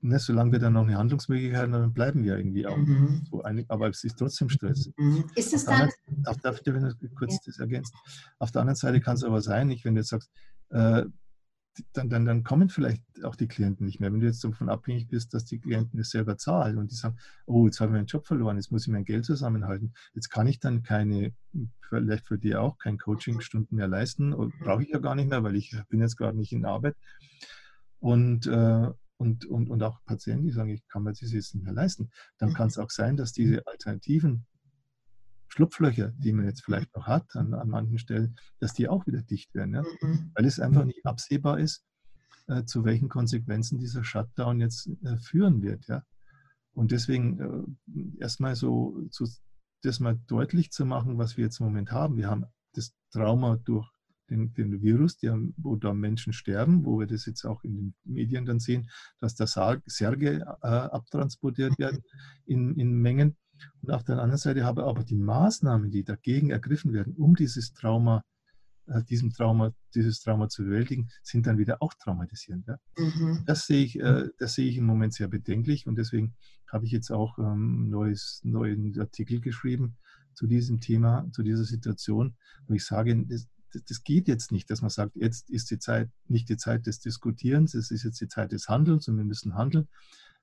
Speaker 2: ne, solange wir dann noch eine Handlungsmöglichkeit haben, dann bleiben wir irgendwie auch mhm. so einig, aber es ist trotzdem Stress.
Speaker 1: Mhm. Ist es dann?
Speaker 2: Auf, darf ich kurz ja. das ergänzen? Auf der anderen Seite kann es aber sein, ich, wenn du jetzt sagst, äh, dann, dann, dann kommen vielleicht auch die Klienten nicht mehr. Wenn du jetzt davon abhängig bist, dass die Klienten es selber zahlen und die sagen, oh, jetzt habe ich meinen Job verloren, jetzt muss ich mein Geld zusammenhalten, jetzt kann ich dann keine, vielleicht für die auch, kein Coachingstunden mehr leisten, brauche ich ja gar nicht mehr, weil ich bin jetzt gerade nicht in Arbeit. Und, äh, und, und, und auch Patienten, die sagen, ich kann mir das jetzt nicht mehr leisten, dann kann es mhm. auch sein, dass diese alternativen Schlupflöcher, die man jetzt vielleicht noch hat an, an manchen Stellen, dass die auch wieder dicht werden. Ja? Mhm. Weil es einfach nicht absehbar ist, äh, zu welchen Konsequenzen dieser Shutdown jetzt äh, führen wird. Ja? Und deswegen äh, erstmal so, so das mal deutlich zu machen, was wir jetzt im Moment haben. Wir haben das Trauma durch den, den Virus, der, wo da Menschen sterben, wo wir das jetzt auch in den Medien dann sehen, dass da Särge äh, abtransportiert mhm. werden in, in Mengen. Und auf der anderen Seite habe aber die Maßnahmen, die dagegen ergriffen werden, um dieses Trauma, äh, diesem Trauma, dieses Trauma zu bewältigen, sind dann wieder auch traumatisierend. Ja? Mhm. Das, sehe ich, äh, das sehe ich im Moment sehr bedenklich und deswegen habe ich jetzt auch ähm, neues, neuen Artikel geschrieben zu diesem Thema, zu dieser Situation, wo ich sage, das, das geht jetzt nicht, dass man sagt, jetzt ist die Zeit nicht die Zeit des Diskutierens, es ist jetzt die Zeit des Handelns und wir müssen handeln.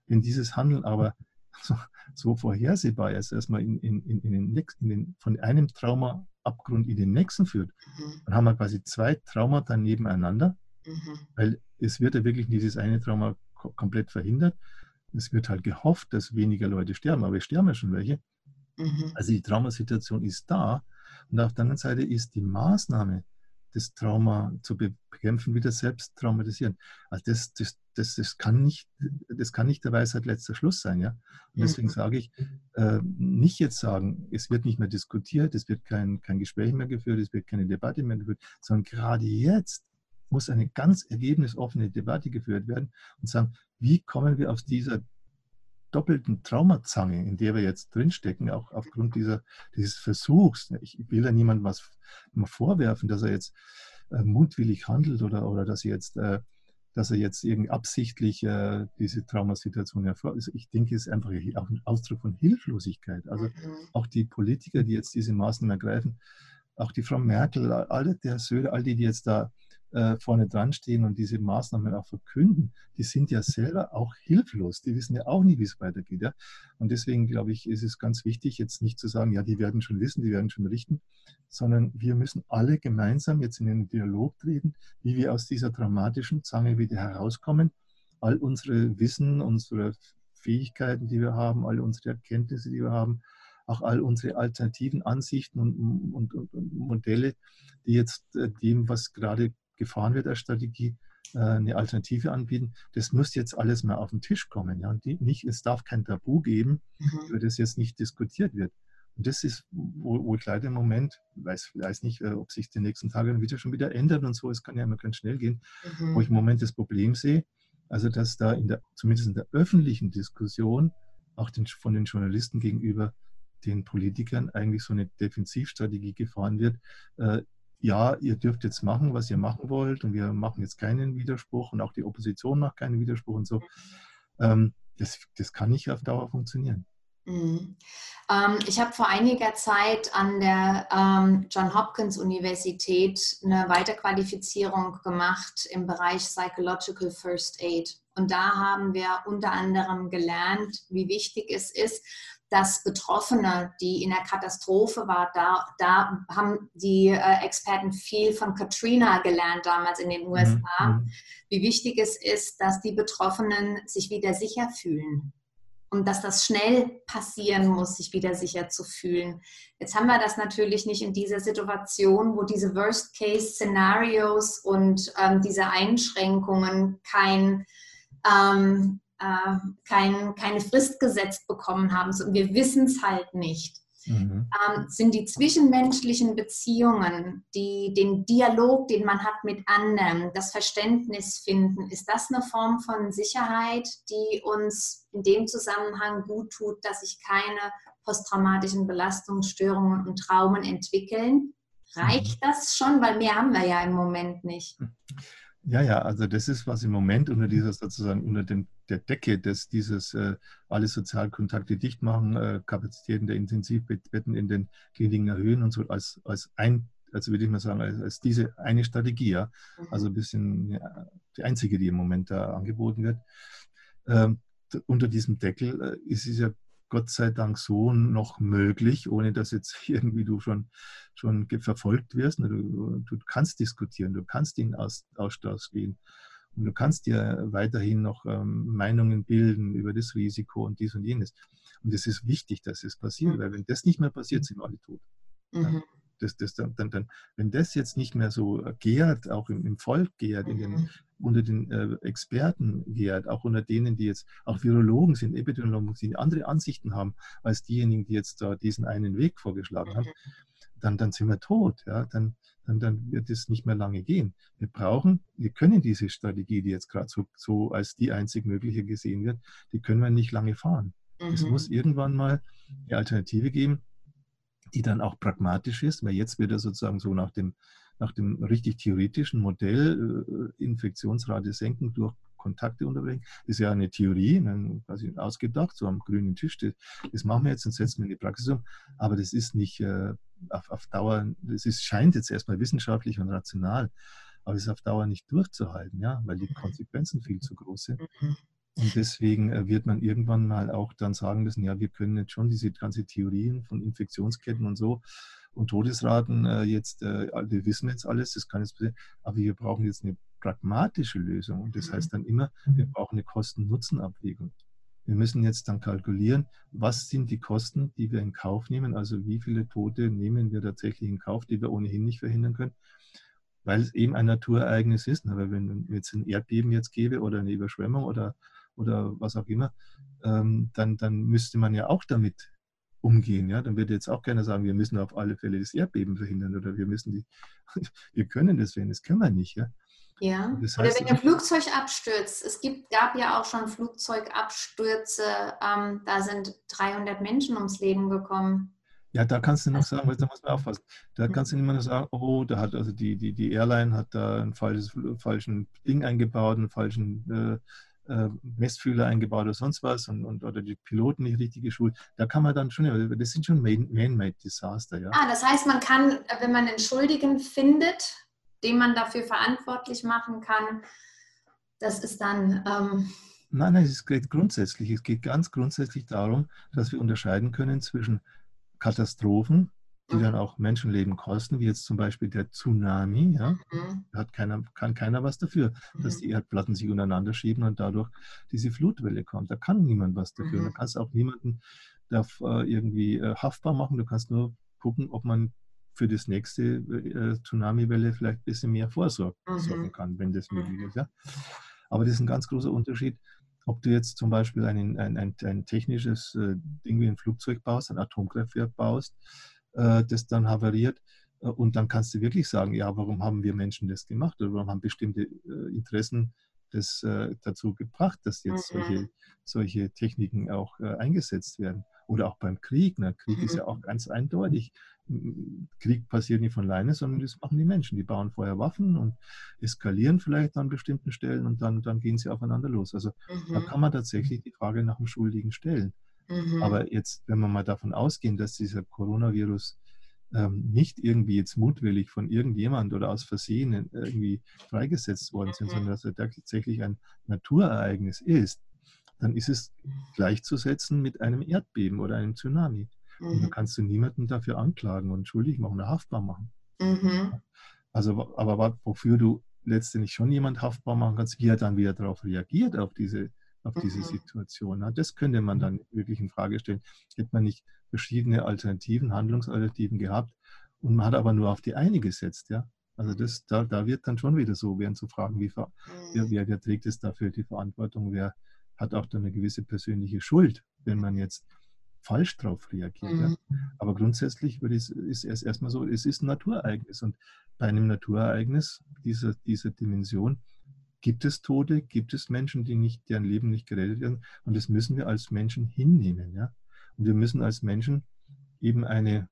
Speaker 2: Wenn dieses Handeln aber so, so vorhersehbar ist, erstmal in, in, in, in den in den, von einem Traumaabgrund in den nächsten führt, mhm. dann haben wir quasi zwei Traumata nebeneinander, mhm. weil es wird ja wirklich dieses eine Trauma komplett verhindert. Es wird halt gehofft, dass weniger Leute sterben, aber es sterben ja schon welche. Mhm. Also die Traumasituation ist da, und auf der anderen Seite ist die Maßnahme, das Trauma zu bekämpfen, wieder selbst traumatisieren. Also das, das, das, das, kann nicht, das kann nicht der Weisheit letzter Schluss sein. Ja? Und deswegen sage ich, äh, nicht jetzt sagen, es wird nicht mehr diskutiert, es wird kein, kein Gespräch mehr geführt, es wird keine Debatte mehr geführt, sondern gerade jetzt muss eine ganz ergebnisoffene Debatte geführt werden und sagen, wie kommen wir aus dieser doppelten Traumazange, in der wir jetzt drinstecken, auch aufgrund dieser, dieses Versuchs. Ich will ja niemandem was vorwerfen, dass er jetzt äh, mutwillig handelt oder, oder dass er jetzt, äh, dass er jetzt irgendwie absichtlich äh, diese Traumasituation hervor. Also ich denke, es ist einfach auch ein Ausdruck von Hilflosigkeit. Also mhm. auch die Politiker, die jetzt diese Maßnahmen ergreifen, auch die Frau Merkel, alle der Söder, all die, die jetzt da äh, vorne dran stehen und diese Maßnahmen auch verkünden, die sind ja selber auch hilflos. Die wissen ja auch nie, wie es weitergeht. Ja? Und deswegen glaube ich, ist es ganz wichtig, jetzt nicht zu sagen, ja, die werden schon wissen, die werden schon richten, sondern wir müssen alle gemeinsam jetzt in den Dialog treten, wie wir aus dieser dramatischen Zange wieder herauskommen, all unsere Wissen, unsere Fähigkeiten, die wir haben, alle unsere Erkenntnisse, die wir haben, auch all unsere alternativen Ansichten und, und, und, und Modelle, die jetzt äh, dem, was gerade gefahren wird als Strategie, äh, eine Alternative anbieten. Das muss jetzt alles mal auf den Tisch kommen. Ja? Und die, nicht, es darf kein Tabu geben, mhm. über das jetzt nicht diskutiert wird. Und das ist, wo, wo ich leider im Moment, weiß, weiß nicht, äh, ob sich die nächsten Tage dann wieder schon wieder ändert und so, es kann ja immer ganz schnell gehen, mhm. wo ich im Moment das Problem sehe, also dass da in der, zumindest in der öffentlichen Diskussion auch den, von den Journalisten gegenüber den Politikern eigentlich so eine Defensivstrategie gefahren wird. Äh, ja, ihr dürft jetzt machen, was ihr machen wollt und wir machen jetzt keinen Widerspruch und auch die Opposition macht keinen Widerspruch und so. Ähm, das, das kann nicht auf Dauer funktionieren.
Speaker 1: Mhm. Ähm, ich habe vor einiger Zeit an der ähm, John Hopkins Universität eine Weiterqualifizierung gemacht im Bereich Psychological First Aid. Und da haben wir unter anderem gelernt, wie wichtig es ist, dass Betroffene, die in der Katastrophe waren, da, da haben die äh, Experten viel von Katrina gelernt damals in den USA, mhm. wie wichtig es ist, dass die Betroffenen sich wieder sicher fühlen und dass das schnell passieren muss, sich wieder sicher zu fühlen. Jetzt haben wir das natürlich nicht in dieser Situation, wo diese Worst-Case-Szenarios und ähm, diese Einschränkungen kein ähm, äh, kein, keine Frist gesetzt bekommen haben. Und wir wissen es halt nicht. Mhm. Ähm, sind die zwischenmenschlichen Beziehungen, die, den Dialog, den man hat mit anderen, das Verständnis finden, ist das eine Form von Sicherheit, die uns in dem Zusammenhang gut tut, dass sich keine posttraumatischen Belastungsstörungen und Traumen entwickeln? Reicht mhm. das schon? Weil mehr haben wir ja im Moment nicht.
Speaker 2: Ja, ja, also das ist, was im Moment unter dieser sozusagen unter dem, der Decke des dieses äh, alle Sozialkontakte dicht machen, äh, Kapazitäten der Intensivbetten in den Kliniken erhöhen und so als, als ein, also würde ich mal sagen, als, als diese eine Strategie, ja, mhm. also ein bisschen ja, die einzige, die im Moment da angeboten wird. Ähm, unter diesem Deckel äh, ist es ja Gott sei Dank so noch möglich, ohne dass jetzt irgendwie du schon, schon verfolgt wirst. Du, du kannst diskutieren, du kannst in Austausch gehen und du kannst dir weiterhin noch ähm, Meinungen bilden über das Risiko und dies und jenes. Und es ist wichtig, dass es passiert, mhm. weil wenn das nicht mehr passiert, sind wir alle tot. Mhm. Das, das dann, dann, wenn das jetzt nicht mehr so gärt, auch im, im Volk gärt, den, mhm. unter den äh, Experten gärt, auch unter denen, die jetzt auch Virologen sind, Epidemiologen sind, andere Ansichten haben als diejenigen, die jetzt da diesen einen Weg vorgeschlagen haben, mhm. Dann, dann sind wir tot. Ja? Dann, dann, dann wird es nicht mehr lange gehen. Wir brauchen, wir können diese Strategie, die jetzt gerade so, so als die einzig mögliche gesehen wird, die können wir nicht lange fahren. Mhm. Es muss irgendwann mal eine Alternative geben, die dann auch pragmatisch ist, weil jetzt wird er sozusagen so nach dem, nach dem richtig theoretischen Modell äh, Infektionsrate senken durch Kontakte unterbrechen. Das ist ja eine Theorie, ne, quasi ausgedacht, so am grünen Tisch. Das machen wir jetzt und setzen wir in die Praxis um. Aber das ist nicht äh, auf, auf Dauer, das ist, scheint jetzt erstmal wissenschaftlich und rational, aber es ist auf Dauer nicht durchzuhalten, ja, weil die Konsequenzen viel zu groß sind. Mhm. Und deswegen äh, wird man irgendwann mal auch dann sagen müssen, ja, wir können jetzt schon diese ganze Theorien von Infektionsketten und so und Todesraten äh, jetzt, äh, wir wissen jetzt alles, das kann jetzt passieren, aber wir brauchen jetzt eine pragmatische Lösung. Und das heißt dann immer, wir brauchen eine Kosten-Nutzen-Abwägung. Wir müssen jetzt dann kalkulieren, was sind die Kosten, die wir in Kauf nehmen, also wie viele Tote nehmen wir tatsächlich in Kauf, die wir ohnehin nicht verhindern können, weil es eben ein Naturereignis ist. Aber wenn es ein Erdbeben jetzt gäbe oder eine Überschwemmung oder oder was auch immer, ähm, dann, dann müsste man ja auch damit umgehen. Ja? Dann würde jetzt auch keiner sagen, wir müssen auf alle Fälle das Erdbeben verhindern oder wir müssen die, wir können das werden, das können wir nicht. Ja?
Speaker 1: Ja, das heißt, oder wenn ein Flugzeug abstürzt. Es gibt, gab ja auch schon Flugzeugabstürze, ähm, da sind 300 Menschen ums Leben gekommen.
Speaker 2: Ja, da kannst du noch sagen, da muss man aufpassen. Da kannst du nicht mehr sagen, oh, da hat also die, die, die Airline hat da ein falsches, falschen Ding eingebaut, einen falschen äh, äh, Messfühler eingebaut oder sonst was und, und, oder die Piloten nicht richtig geschult. Da kann man dann schon, das sind schon Man-Made Disaster. Ja.
Speaker 1: Ah, das heißt, man kann, wenn man einen Schuldigen findet, den man dafür verantwortlich machen kann, das ist dann. Ähm
Speaker 2: nein, nein, es geht grundsätzlich. Es geht ganz grundsätzlich darum, dass wir unterscheiden können zwischen Katastrophen, die dann auch Menschenleben kosten, wie jetzt zum Beispiel der Tsunami. Ja? Mhm. Da hat keiner, kann keiner was dafür, mhm. dass die Erdplatten sich untereinander schieben und dadurch diese Flutwelle kommt. Da kann niemand was dafür. Mhm. Da kannst auch niemanden darf, äh, irgendwie äh, haftbar machen. Du kannst nur gucken, ob man für das nächste äh, Tsunami-Welle vielleicht ein bisschen mehr vorsorgen mhm. kann, wenn das möglich ist. Ja? Aber das ist ein ganz großer Unterschied, ob du jetzt zum Beispiel ein, ein, ein, ein technisches äh, Ding wie ein Flugzeug baust, ein Atomkraftwerk baust, äh, das dann havariert. Äh, und dann kannst du wirklich sagen, ja, warum haben wir Menschen das gemacht oder warum haben bestimmte äh, Interessen das dazu gebracht, dass jetzt mhm. solche, solche Techniken auch eingesetzt werden. Oder auch beim Krieg. Ne? Krieg mhm. ist ja auch ganz eindeutig. Krieg passiert nicht von alleine, sondern das machen die Menschen. Die bauen vorher Waffen und eskalieren vielleicht an bestimmten Stellen und dann, dann gehen sie aufeinander los. Also mhm. da kann man tatsächlich die Frage nach dem Schuldigen stellen. Mhm. Aber jetzt, wenn wir mal davon ausgehen, dass dieser Coronavirus ähm, nicht irgendwie jetzt mutwillig von irgendjemand oder aus Versehen irgendwie freigesetzt worden sind, mhm. sondern dass er tatsächlich ein Naturereignis ist, dann ist es gleichzusetzen mit einem Erdbeben oder einem Tsunami. Mhm. Und da kannst du niemanden dafür anklagen und schuldig machen oder haftbar machen. Mhm. Also, aber wofür du letztendlich schon jemand haftbar machen kannst, wie er dann wieder darauf reagiert, auf diese auf diese mhm. Situation. Das könnte man dann wirklich in Frage stellen. Hätte man nicht verschiedene Alternativen, Handlungsalternativen gehabt und man hat aber nur auf die eine gesetzt, ja. Also das, da, da wird dann schon wieder so, werden zu fragen, wie, wer, mhm. wer, wer trägt es dafür die Verantwortung, wer hat auch dann eine gewisse persönliche Schuld, wenn man jetzt falsch drauf reagiert. Mhm. Ja. Aber grundsätzlich ist, ist es erstmal so, es ist ein Naturereignis. Und bei einem Naturereignis dieser, dieser Dimension gibt es Tote, gibt es Menschen, die nicht, deren Leben nicht gerettet werden. Und das müssen wir als Menschen hinnehmen. Ja? Und wir müssen als Menschen eben eine,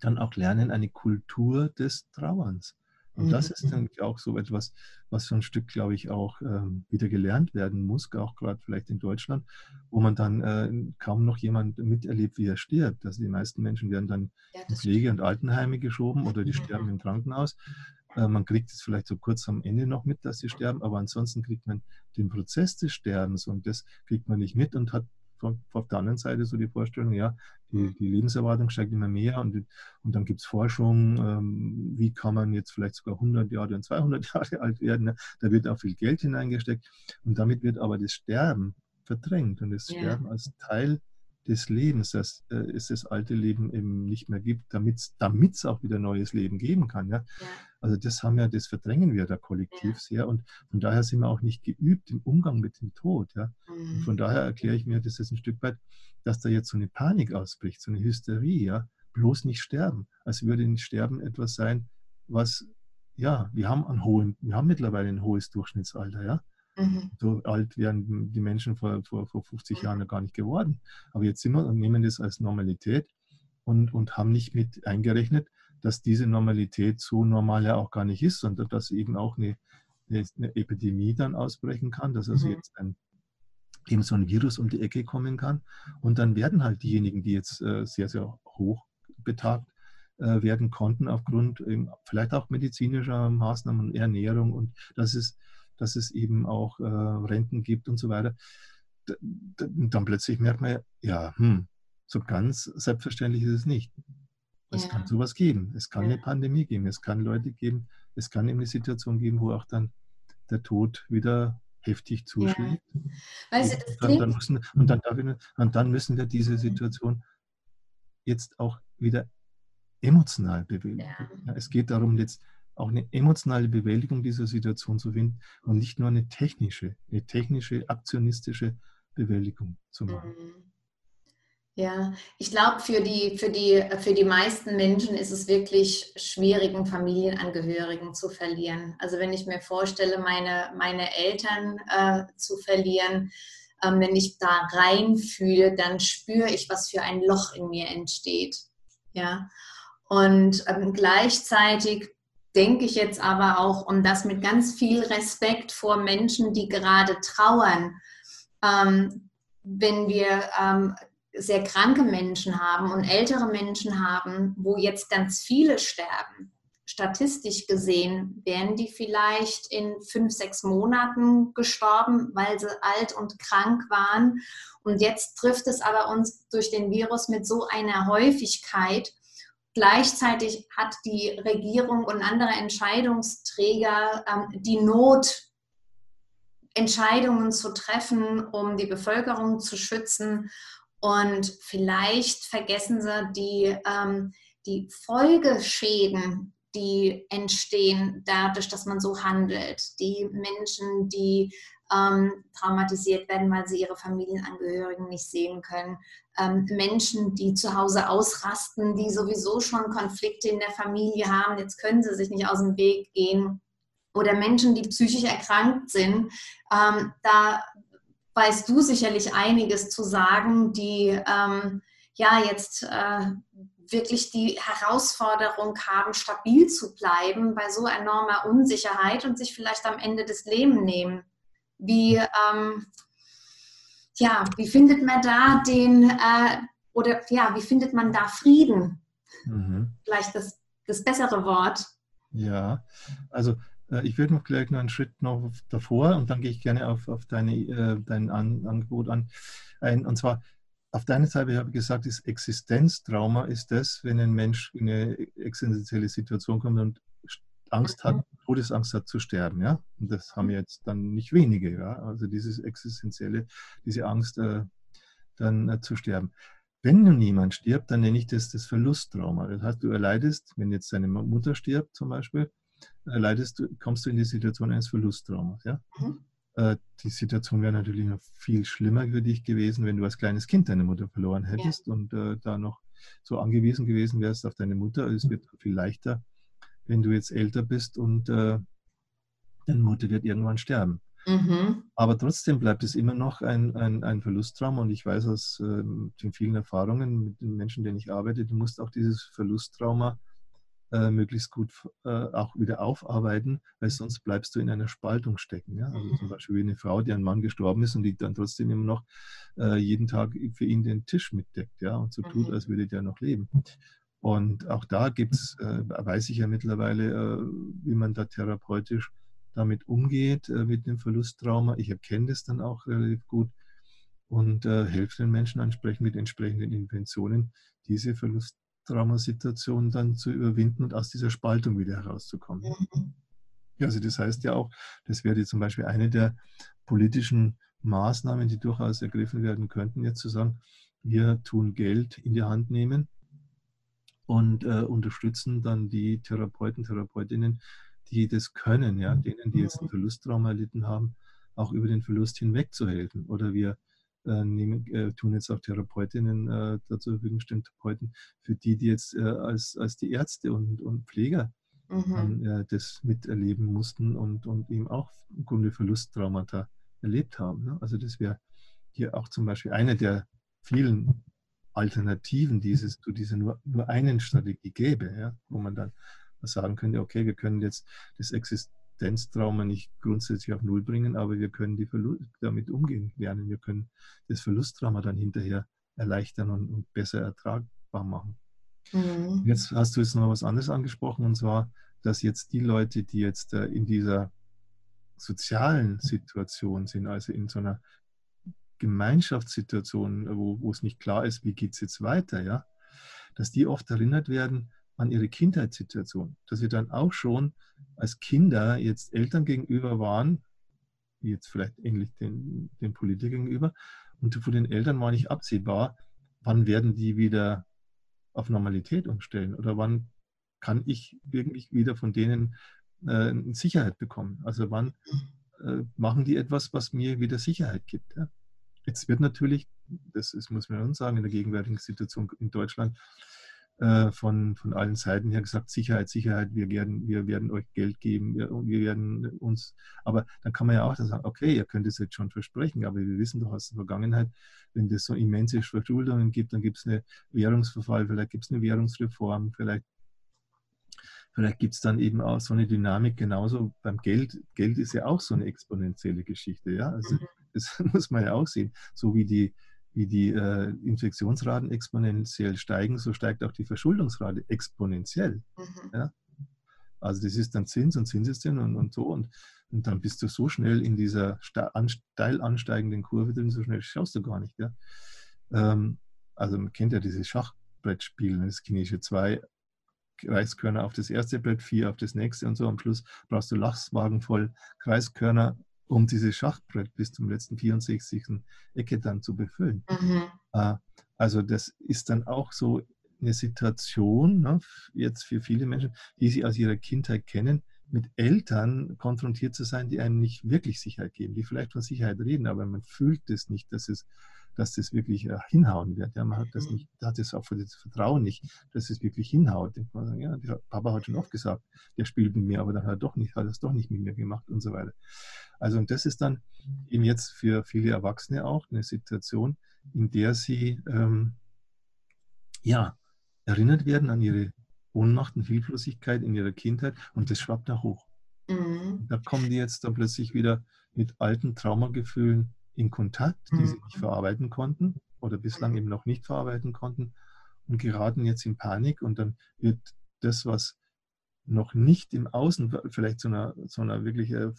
Speaker 2: dann auch lernen, eine Kultur des Trauerns. Und mhm. das ist dann auch so etwas, was so ein Stück, glaube ich, auch ähm, wieder gelernt werden muss, auch gerade vielleicht in Deutschland, wo man dann äh, kaum noch jemand miterlebt, wie er stirbt. Also die meisten Menschen werden dann ja, in Pflege- und Altenheime geschoben oder die sterben im Krankenhaus. Äh, man kriegt es vielleicht so kurz am Ende noch mit, dass sie sterben, aber ansonsten kriegt man den Prozess des Sterbens und das kriegt man nicht mit und hat auf der anderen Seite so die Vorstellung, ja, die, die Lebenserwartung steigt immer mehr und, und dann gibt es Forschung, ähm, wie kann man jetzt vielleicht sogar 100 Jahre und 200 Jahre alt werden. Ne? Da wird auch viel Geld hineingesteckt und damit wird aber das Sterben verdrängt und das ja. Sterben als Teil des Lebens, dass äh, es das alte Leben eben nicht mehr gibt, damit es auch wieder neues Leben geben kann. Ja? ja? Also das haben wir, das verdrängen wir da kollektiv ja. sehr und von daher sind wir auch nicht geübt im Umgang mit dem Tod. Ja? Mhm. Und von daher erkläre ich mir das ist ein Stück weit, dass da jetzt so eine Panik ausbricht, so eine Hysterie, ja, bloß nicht sterben, als würde ein Sterben etwas sein, was ja, wir haben einen hohen, wir haben mittlerweile ein hohes Durchschnittsalter, ja. Mhm. So alt wären die Menschen vor, vor, vor 50 mhm. Jahren noch gar nicht geworden. Aber jetzt sind wir und nehmen das als Normalität und, und haben nicht mit eingerechnet, dass diese Normalität so normal ja auch gar nicht ist, sondern dass eben auch eine, eine Epidemie dann ausbrechen kann, dass also mhm. jetzt ein, eben so ein Virus um die Ecke kommen kann. Und dann werden halt diejenigen, die jetzt äh, sehr, sehr hoch betagt äh, werden konnten, aufgrund ähm, vielleicht auch medizinischer Maßnahmen und Ernährung und das ist dass es eben auch äh, Renten gibt und so weiter. dann plötzlich merkt man, ja, hm, so ganz selbstverständlich ist es nicht. Es ja. kann sowas geben. Es kann ja. eine Pandemie geben. Es kann Leute geben. Es kann eben eine Situation geben, wo auch dann der Tod wieder heftig zuschlägt. Ja. Weißt und, dann, dann müssen, und, dann wir, und dann müssen wir diese Situation jetzt auch wieder emotional bewegen. Es geht darum, jetzt auch eine emotionale Bewältigung dieser Situation zu finden und nicht nur eine technische, eine technische, aktionistische Bewältigung zu machen. Mhm.
Speaker 1: Ja, ich glaube, für die, für, die, für die meisten Menschen ist es wirklich schwierig, einen Familienangehörigen zu verlieren. Also wenn ich mir vorstelle, meine, meine Eltern äh, zu verlieren, ähm, wenn ich da reinfühle, dann spüre ich, was für ein Loch in mir entsteht. Ja, und ähm, gleichzeitig denke ich jetzt aber auch, und das mit ganz viel Respekt vor Menschen, die gerade trauern, ähm, wenn wir ähm, sehr kranke Menschen haben und ältere Menschen haben, wo jetzt ganz viele sterben, statistisch gesehen, wären die vielleicht in fünf, sechs Monaten gestorben, weil sie alt und krank waren. Und jetzt trifft es aber uns durch den Virus mit so einer Häufigkeit, gleichzeitig hat die Regierung und andere Entscheidungsträger ähm, die Not, Entscheidungen zu treffen, um die Bevölkerung zu schützen. Und vielleicht vergessen sie die, ähm, die Folgeschäden, die entstehen dadurch, dass man so handelt. Die Menschen, die ähm, traumatisiert werden, weil sie ihre Familienangehörigen nicht sehen können. Ähm, Menschen, die zu Hause ausrasten, die sowieso schon Konflikte in der Familie haben, jetzt können sie sich nicht aus dem Weg gehen. Oder Menschen, die psychisch erkrankt sind. Ähm, da weißt du sicherlich einiges zu sagen, die ähm, ja jetzt äh, wirklich die Herausforderung haben, stabil zu bleiben bei so enormer Unsicherheit und sich vielleicht am Ende des Lebens nehmen. Wie, ähm, ja, wie findet man da den, äh, oder ja, wie findet man da Frieden? Mhm. Vielleicht das, das bessere Wort.
Speaker 2: Ja, also ich würde noch gleich noch einen Schritt noch davor und dann gehe ich gerne auf, auf deine, äh, dein An Angebot an. Ein, und zwar, auf deiner Seite habe ich gesagt, das Existenztrauma ist das, wenn ein Mensch in eine existenzielle Situation kommt und Angst hat, mhm. Todesangst hat zu sterben, ja. Und das haben jetzt dann nicht wenige, ja. Also dieses existenzielle, diese Angst, äh, dann äh, zu sterben. Wenn nun jemand stirbt, dann nenne ich das das Verlusttrauma. Das heißt, du erleidest, wenn jetzt deine Mutter stirbt zum Beispiel, erleidest du, kommst du in die Situation eines Verlusttraumas, ja. Mhm. Äh, die Situation wäre natürlich noch viel schlimmer für dich gewesen, wenn du als kleines Kind deine Mutter verloren hättest ja. und äh, da noch so angewiesen gewesen wärst auf deine Mutter. Es wird viel leichter wenn du jetzt älter bist und äh, deine Mutter wird irgendwann sterben. Mhm. Aber trotzdem bleibt es immer noch ein, ein, ein Verlusttrauma und ich weiß aus äh, den vielen Erfahrungen mit den Menschen, denen ich arbeite, du musst auch dieses Verlusttrauma äh, möglichst gut äh, auch wieder aufarbeiten, weil sonst bleibst du in einer Spaltung stecken. Ja? Also zum mhm. Beispiel wie eine Frau, die ein Mann gestorben ist und die dann trotzdem immer noch äh, jeden Tag für ihn den Tisch mitdeckt ja? und so tut, mhm. als würde der noch leben. Und auch da gibt's, äh, weiß ich ja mittlerweile, äh, wie man da therapeutisch damit umgeht, äh, mit dem Verlusttrauma. Ich erkenne das dann auch relativ gut und äh, helfe den Menschen entsprechend mit entsprechenden Interventionen, diese Verlusttraumasituation dann zu überwinden und aus dieser Spaltung wieder herauszukommen. Mhm. Also das heißt ja auch, das wäre zum Beispiel eine der politischen Maßnahmen, die durchaus ergriffen werden könnten, jetzt zu sagen, wir tun Geld in die Hand nehmen und äh, unterstützen dann die Therapeuten, Therapeutinnen, die das können, ja, denen, die jetzt einen Verlusttrauma erlitten haben, auch über den Verlust hinweg zu helfen. Oder wir nehmen, äh, tun jetzt auch Therapeutinnen äh, dazu Verfügung stellen, Therapeuten, für die, die jetzt äh, als, als die Ärzte und, und Pfleger mhm. äh, das miterleben mussten und, und eben auch im Grunde Verlusttraumata erlebt haben. Ne? Also das wäre hier auch zum Beispiel eine der vielen Alternativen dieses, zu dieser nur, nur einen Strategie gäbe, ja, wo man dann sagen könnte, okay, wir können jetzt das Existenztrauma nicht grundsätzlich auf Null bringen, aber wir können die damit umgehen lernen. Wir können das Verlusttrauma dann hinterher erleichtern und, und besser ertragbar machen. Mhm. Jetzt hast du jetzt noch was anderes angesprochen, und zwar, dass jetzt die Leute, die jetzt äh, in dieser sozialen Situation sind, also in so einer Gemeinschaftssituationen, wo, wo es nicht klar ist, wie geht es jetzt weiter, ja, dass die oft erinnert werden an ihre Kindheitssituation. Dass wir dann auch schon als Kinder jetzt Eltern gegenüber waren, jetzt vielleicht ähnlich den, den Politikern gegenüber, und von den Eltern war nicht absehbar, wann werden die wieder auf Normalität umstellen oder wann kann ich wirklich wieder von denen äh, Sicherheit bekommen. Also wann äh, machen die etwas, was mir wieder Sicherheit gibt. Ja? Jetzt wird natürlich, das ist, muss man uns sagen, in der gegenwärtigen Situation in Deutschland äh, von, von allen Seiten her gesagt, Sicherheit, Sicherheit, wir werden, wir werden euch Geld geben, wir, wir werden uns, aber dann kann man ja auch sagen, okay, ihr könnt es jetzt schon versprechen, aber wir wissen doch aus der Vergangenheit, wenn es so immense Verschuldungen gibt, dann gibt es eine Währungsverfall, vielleicht gibt es eine Währungsreform, vielleicht Vielleicht gibt es dann eben auch so eine Dynamik genauso beim Geld. Geld ist ja auch so eine exponentielle Geschichte. Ja? Also mhm. Das muss man ja auch sehen. So wie die, wie die äh, Infektionsraten exponentiell steigen, so steigt auch die Verschuldungsrate exponentiell. Mhm. Ja? Also das ist dann Zins und Zinseszins und, und so. Und, und dann bist du so schnell in dieser steil ansteigenden Kurve drin, so schnell schaust du gar nicht. Ja? Ähm, also man kennt ja dieses Schachbrettspiel, das chinesische 2 Reiskörner auf das erste Brett, vier auf das nächste und so. Am Schluss brauchst du Lachswagen voll Kreiskörner, um dieses Schachbrett bis zum letzten 64. Ecke dann zu befüllen. Mhm. Äh, also das ist dann auch so eine Situation, ne, jetzt für viele Menschen, die sie aus ihrer Kindheit kennen, mit Eltern konfrontiert zu sein, die einem nicht wirklich Sicherheit geben, die vielleicht von Sicherheit reden, aber man fühlt es nicht, dass es dass das wirklich äh, hinhauen wird. Ja, man hat das mhm. nicht, hat das auch für das Vertrauen nicht, dass es wirklich hinhaut. ja, Papa hat schon oft gesagt, der spielt mit mir, aber dann hat er doch nicht, hat es doch nicht mit mir gemacht und so weiter. Also und das ist dann eben jetzt für viele Erwachsene auch eine Situation, in der sie ähm, ja erinnert werden an ihre Ohnmacht und Hilflosigkeit in ihrer Kindheit und das schwappt nach hoch. Mhm. Da kommen die jetzt dann plötzlich wieder mit alten Traumagefühlen in Kontakt, die mhm. sie nicht verarbeiten konnten oder bislang eben noch nicht verarbeiten konnten und geraten jetzt in Panik und dann wird das, was noch nicht im Außen vielleicht zu einer, zu einer wirklich äh,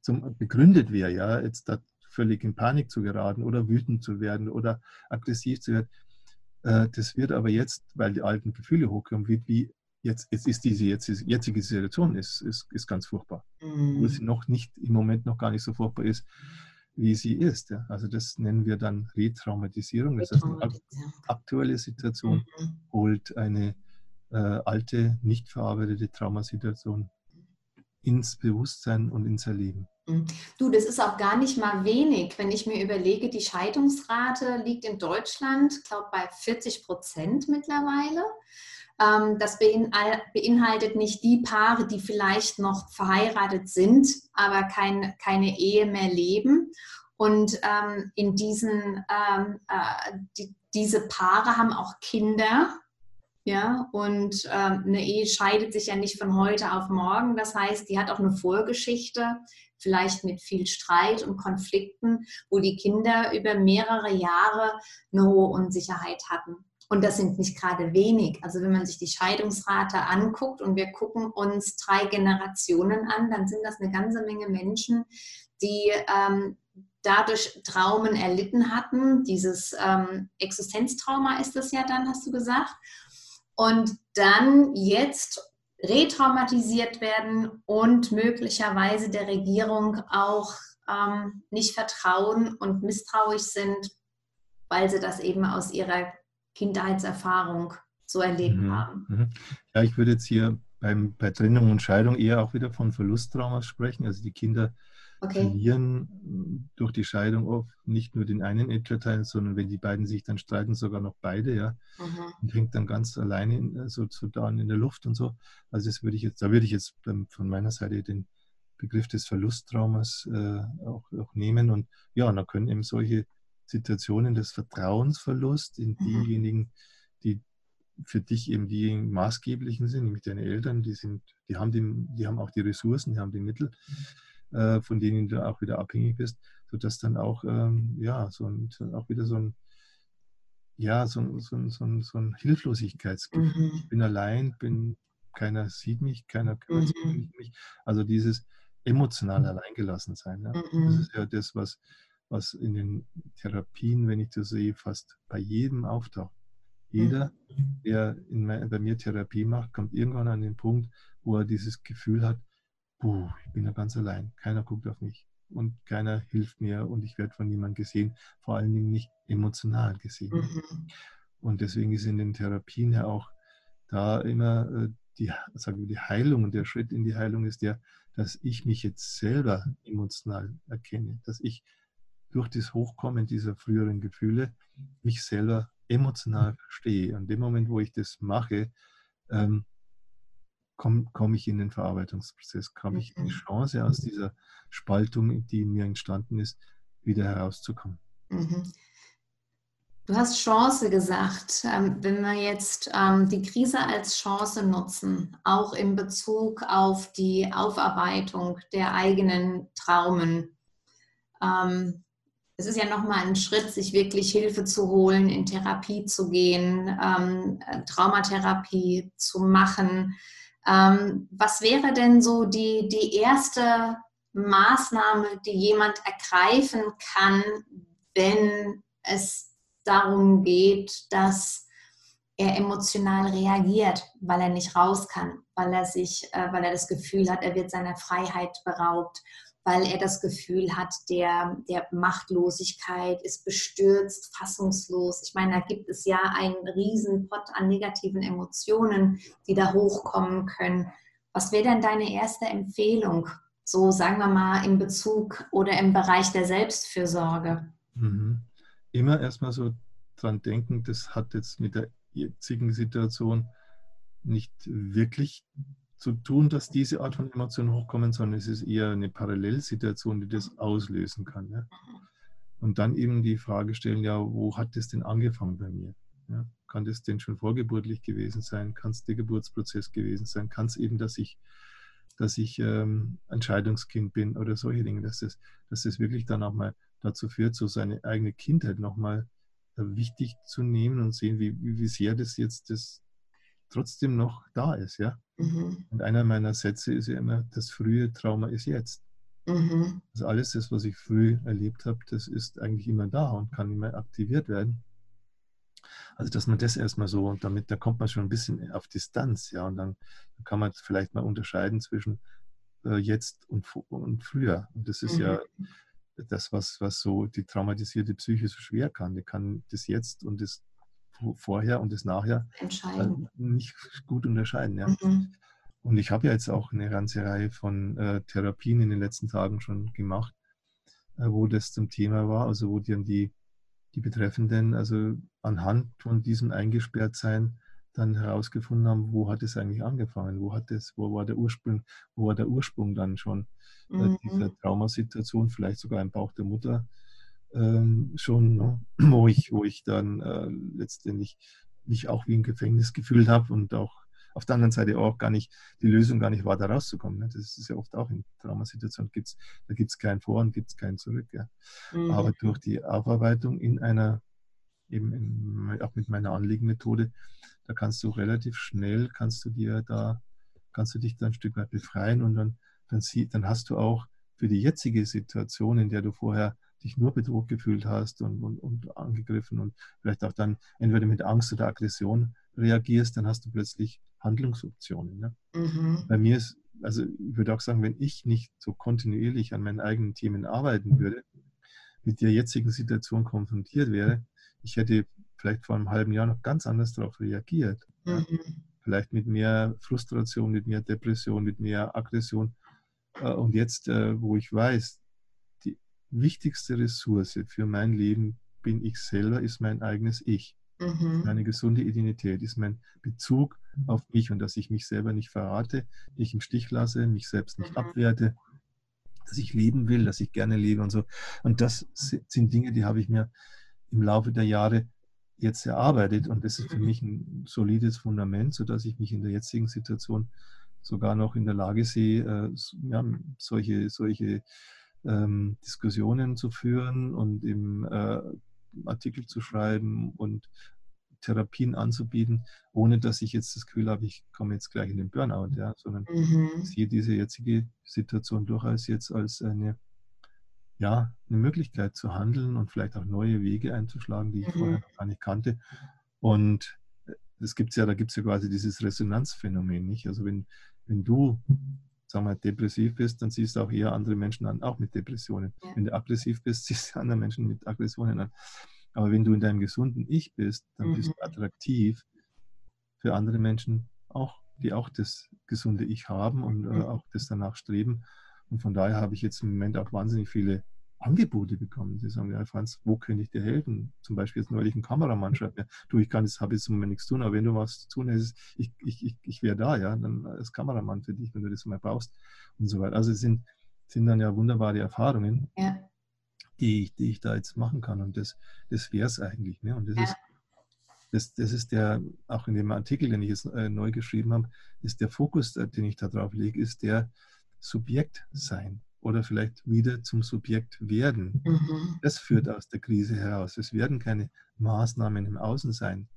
Speaker 2: zum, begründet wäre, ja, jetzt da völlig in Panik zu geraten oder wütend zu werden oder aggressiv zu werden, äh, das wird aber jetzt, weil die alten Gefühle hochkommen, wird wie jetzt, jetzt ist diese jetzt, jetzige Situation ist, ist, ist ganz furchtbar. Mhm. Wo sie noch nicht, im Moment noch gar nicht so furchtbar ist, wie sie ist. Ja. Also das nennen wir dann Retraumatisierung. Das heißt, eine aktuelle Situation mhm. holt eine äh, alte, nicht verarbeitete Traumasituation ins Bewusstsein und ins Erleben.
Speaker 1: Mhm. Du, das ist auch gar nicht mal wenig. Wenn ich mir überlege, die Scheidungsrate liegt in Deutschland, glaube bei 40 Prozent mittlerweile. Ähm, das beinhaltet nicht die Paare, die vielleicht noch verheiratet sind, aber kein, keine Ehe mehr leben. Und ähm, in diesen, ähm, äh, die, diese Paare haben auch Kinder. Ja, und ähm, eine Ehe scheidet sich ja nicht von heute auf morgen. Das heißt, die hat auch eine Vorgeschichte, vielleicht mit viel Streit und Konflikten, wo die Kinder über mehrere Jahre eine hohe Unsicherheit hatten. Und das sind nicht gerade wenig. Also wenn man sich die Scheidungsrate anguckt und wir gucken uns drei Generationen an, dann sind das eine ganze Menge Menschen, die ähm, dadurch Traumen erlitten hatten. Dieses ähm, Existenztrauma ist das ja dann, hast du gesagt. Und dann jetzt retraumatisiert werden und möglicherweise der Regierung auch ähm, nicht vertrauen und misstrauisch sind, weil sie das eben aus ihrer Kindheitserfahrung so erlebt mhm. haben. Mhm.
Speaker 2: Ja, ich würde jetzt hier beim, bei Trennung und Scheidung eher auch wieder von Verlusttraumas sprechen. Also die Kinder okay. verlieren durch die Scheidung oft nicht nur den einen Elternteil, sondern wenn die beiden sich dann streiten, sogar noch beide, ja. Mhm. Und hängt dann ganz alleine in, so, so da in der Luft und so. Also das würde ich jetzt, da würde ich jetzt von meiner Seite den Begriff des Verlusttraumas äh, auch, auch nehmen. Und ja, da können eben solche Situationen des Vertrauensverlusts in mhm. diejenigen, die für dich eben die maßgeblichen sind, nämlich deine Eltern, die sind, die haben, den, die haben auch die Ressourcen, die haben die Mittel, mhm. äh, von denen du auch wieder abhängig bist, sodass dann auch, ähm, ja, so ein, auch wieder so ein, ja, so, so, so, so ein Hilflosigkeitsgefühl. Mhm. Ich bin allein, bin, keiner sieht mich, keiner kümmert sich um mhm. mich. Also dieses emotional alleingelassen sein. Ja? Das mhm. ist ja das, was was in den Therapien, wenn ich das sehe, fast bei jedem auftaucht. Jeder, mhm. der mein, bei mir Therapie macht, kommt irgendwann an den Punkt, wo er dieses Gefühl hat, puh, ich bin ja ganz allein, keiner guckt auf mich und keiner hilft mir und ich werde von niemandem gesehen, vor allen Dingen nicht emotional gesehen. Mhm. Und deswegen ist in den Therapien ja auch da immer äh, die, sagen wir, die Heilung und der Schritt in die Heilung ist der, dass ich mich jetzt selber emotional erkenne, dass ich durch das Hochkommen dieser früheren Gefühle mich selber emotional verstehe. Und dem Moment, wo ich das mache, ähm, komme komm ich in den Verarbeitungsprozess, komme ich in die mhm. Chance aus dieser Spaltung, die in mir entstanden ist, wieder herauszukommen. Mhm.
Speaker 1: Du hast Chance gesagt. Ähm, wenn wir jetzt ähm, die Krise als Chance nutzen, auch in Bezug auf die Aufarbeitung der eigenen Traumen, ähm, es ist ja nochmal ein Schritt, sich wirklich Hilfe zu holen, in Therapie zu gehen, ähm, Traumatherapie zu machen. Ähm, was wäre denn so die, die erste Maßnahme, die jemand ergreifen kann, wenn es darum geht, dass er emotional reagiert, weil er nicht raus kann, weil er sich, äh, weil er das Gefühl hat, er wird seiner Freiheit beraubt, weil er das Gefühl hat, der, der Machtlosigkeit ist bestürzt, fassungslos. Ich meine, da gibt es ja einen riesen Pott an negativen Emotionen, die da hochkommen können. Was wäre denn deine erste Empfehlung, so sagen wir mal in Bezug oder im Bereich der Selbstfürsorge?
Speaker 2: Mhm. Immer erstmal so dran denken, das hat jetzt mit der jetzigen Situation nicht wirklich zu tun, dass diese Art von Emotionen hochkommen, sondern es ist eher eine Parallelsituation, die das auslösen kann. Ja? Und dann eben die Frage stellen, ja, wo hat das denn angefangen bei mir? Ja? Kann das denn schon vorgeburtlich gewesen sein? Kann es der Geburtsprozess gewesen sein? Kann es eben, dass ich, dass ich ähm, ein Scheidungskind bin oder solche Dinge, dass das, dass das wirklich dann auch mal dazu führt, so seine eigene Kindheit nochmal äh, wichtig zu nehmen und sehen, wie, wie sehr das jetzt das trotzdem noch da ist, ja. Mhm. Und einer meiner Sätze ist ja immer, das frühe Trauma ist jetzt. Mhm. Also alles das, was ich früh erlebt habe, das ist eigentlich immer da und kann immer aktiviert werden. Also dass man das erstmal so, und damit, da kommt man schon ein bisschen auf Distanz, ja, und dann, dann kann man vielleicht mal unterscheiden zwischen äh, jetzt und, und früher. Und das ist mhm. ja das, was, was so die traumatisierte Psyche so schwer kann. Die kann das Jetzt und das vorher und das nachher nicht gut unterscheiden. Ja. Mhm. Und ich habe ja jetzt auch eine ganze Reihe von äh, Therapien in den letzten Tagen schon gemacht, äh, wo das zum Thema war, also wo dann die, die Betreffenden, also anhand von diesem Eingesperrtsein dann herausgefunden haben, wo hat es eigentlich angefangen, wo hat es, wo war der Ursprung, wo war der Ursprung dann schon äh, mhm. dieser Traumasituation, vielleicht sogar im Bauch der Mutter ähm, schon, ne? wo, ich, wo ich dann äh, letztendlich mich auch wie im Gefängnis gefühlt habe und auch auf der anderen Seite auch gar nicht, die Lösung gar nicht war, da rauszukommen. Ne? Das ist ja oft auch in Traumasituationen, gibt's, da gibt es kein Vor und gibt es kein Zurück. Ja. Mhm. Aber durch die Aufarbeitung in einer, eben in, auch mit meiner Anliegenmethode, da kannst du relativ schnell, kannst du dir da, kannst du dich da ein Stück weit befreien und dann, dann, sie, dann hast du auch für die jetzige Situation, in der du vorher dich nur bedroht gefühlt hast und, und, und angegriffen und vielleicht auch dann entweder mit Angst oder Aggression reagierst, dann hast du plötzlich Handlungsoptionen. Ne? Mhm. Bei mir ist, also ich würde auch sagen, wenn ich nicht so kontinuierlich an meinen eigenen Themen arbeiten würde, mit der jetzigen Situation konfrontiert wäre, ich hätte vielleicht vor einem halben Jahr noch ganz anders darauf reagiert. Mhm. Ja? Vielleicht mit mehr Frustration, mit mehr Depression, mit mehr Aggression. Äh, und jetzt, äh, wo ich weiß, wichtigste Ressource für mein Leben bin ich selber, ist mein eigenes Ich. Mhm. Meine gesunde Identität ist mein Bezug auf mich und dass ich mich selber nicht verrate, nicht im Stich lasse, mich selbst nicht mhm. abwerte, dass ich leben will, dass ich gerne lebe und so. Und das sind Dinge, die habe ich mir im Laufe der Jahre jetzt erarbeitet und das ist für mhm. mich ein solides Fundament, sodass ich mich in der jetzigen Situation sogar noch in der Lage sehe, äh, ja, solche, solche ähm, Diskussionen zu führen und eben äh, Artikel zu schreiben und Therapien anzubieten, ohne dass ich jetzt das Gefühl habe, ich komme jetzt gleich in den Burnout, ja, sondern mhm. sehe diese jetzige Situation durchaus jetzt als eine, ja, eine Möglichkeit zu handeln und vielleicht auch neue Wege einzuschlagen, die ich mhm. vorher noch gar nicht kannte. Und es gibt ja, da gibt es ja quasi dieses Resonanzphänomen, nicht? Also wenn, wenn du sagen wir, depressiv bist, dann siehst du auch eher andere Menschen an, auch mit Depressionen. Ja. Wenn du aggressiv bist, siehst du andere Menschen mit Aggressionen an. Aber wenn du in deinem gesunden Ich bist, dann mhm. bist du mhm. attraktiv für andere Menschen auch, die auch das gesunde Ich haben und äh, mhm. auch das danach streben. Und von daher habe ich jetzt im Moment auch wahnsinnig viele Angebote bekommen. Sie sagen, ja, Franz, wo könnte ich dir helfen? Zum Beispiel jetzt neulich ein Kameramann schreibt mir, du, ich kann jetzt, habe jetzt im Moment nichts tun, aber wenn du was zu tun hast, ich, ich, ich, ich wäre da, ja, dann als Kameramann für dich, wenn du das mal brauchst und so weiter. Also es sind, sind dann ja wunderbare Erfahrungen, ja. Die, ich, die ich da jetzt machen kann. Und das, das wäre es eigentlich. Ne? Und das ja. ist das, das ist der, auch in dem Artikel, den ich jetzt äh, neu geschrieben habe, ist der Fokus, äh, den ich da drauf lege, ist der Subjekt sein oder vielleicht wieder zum Subjekt werden. Mhm. Das führt aus der Krise heraus. Es werden keine Maßnahmen im Außen sein.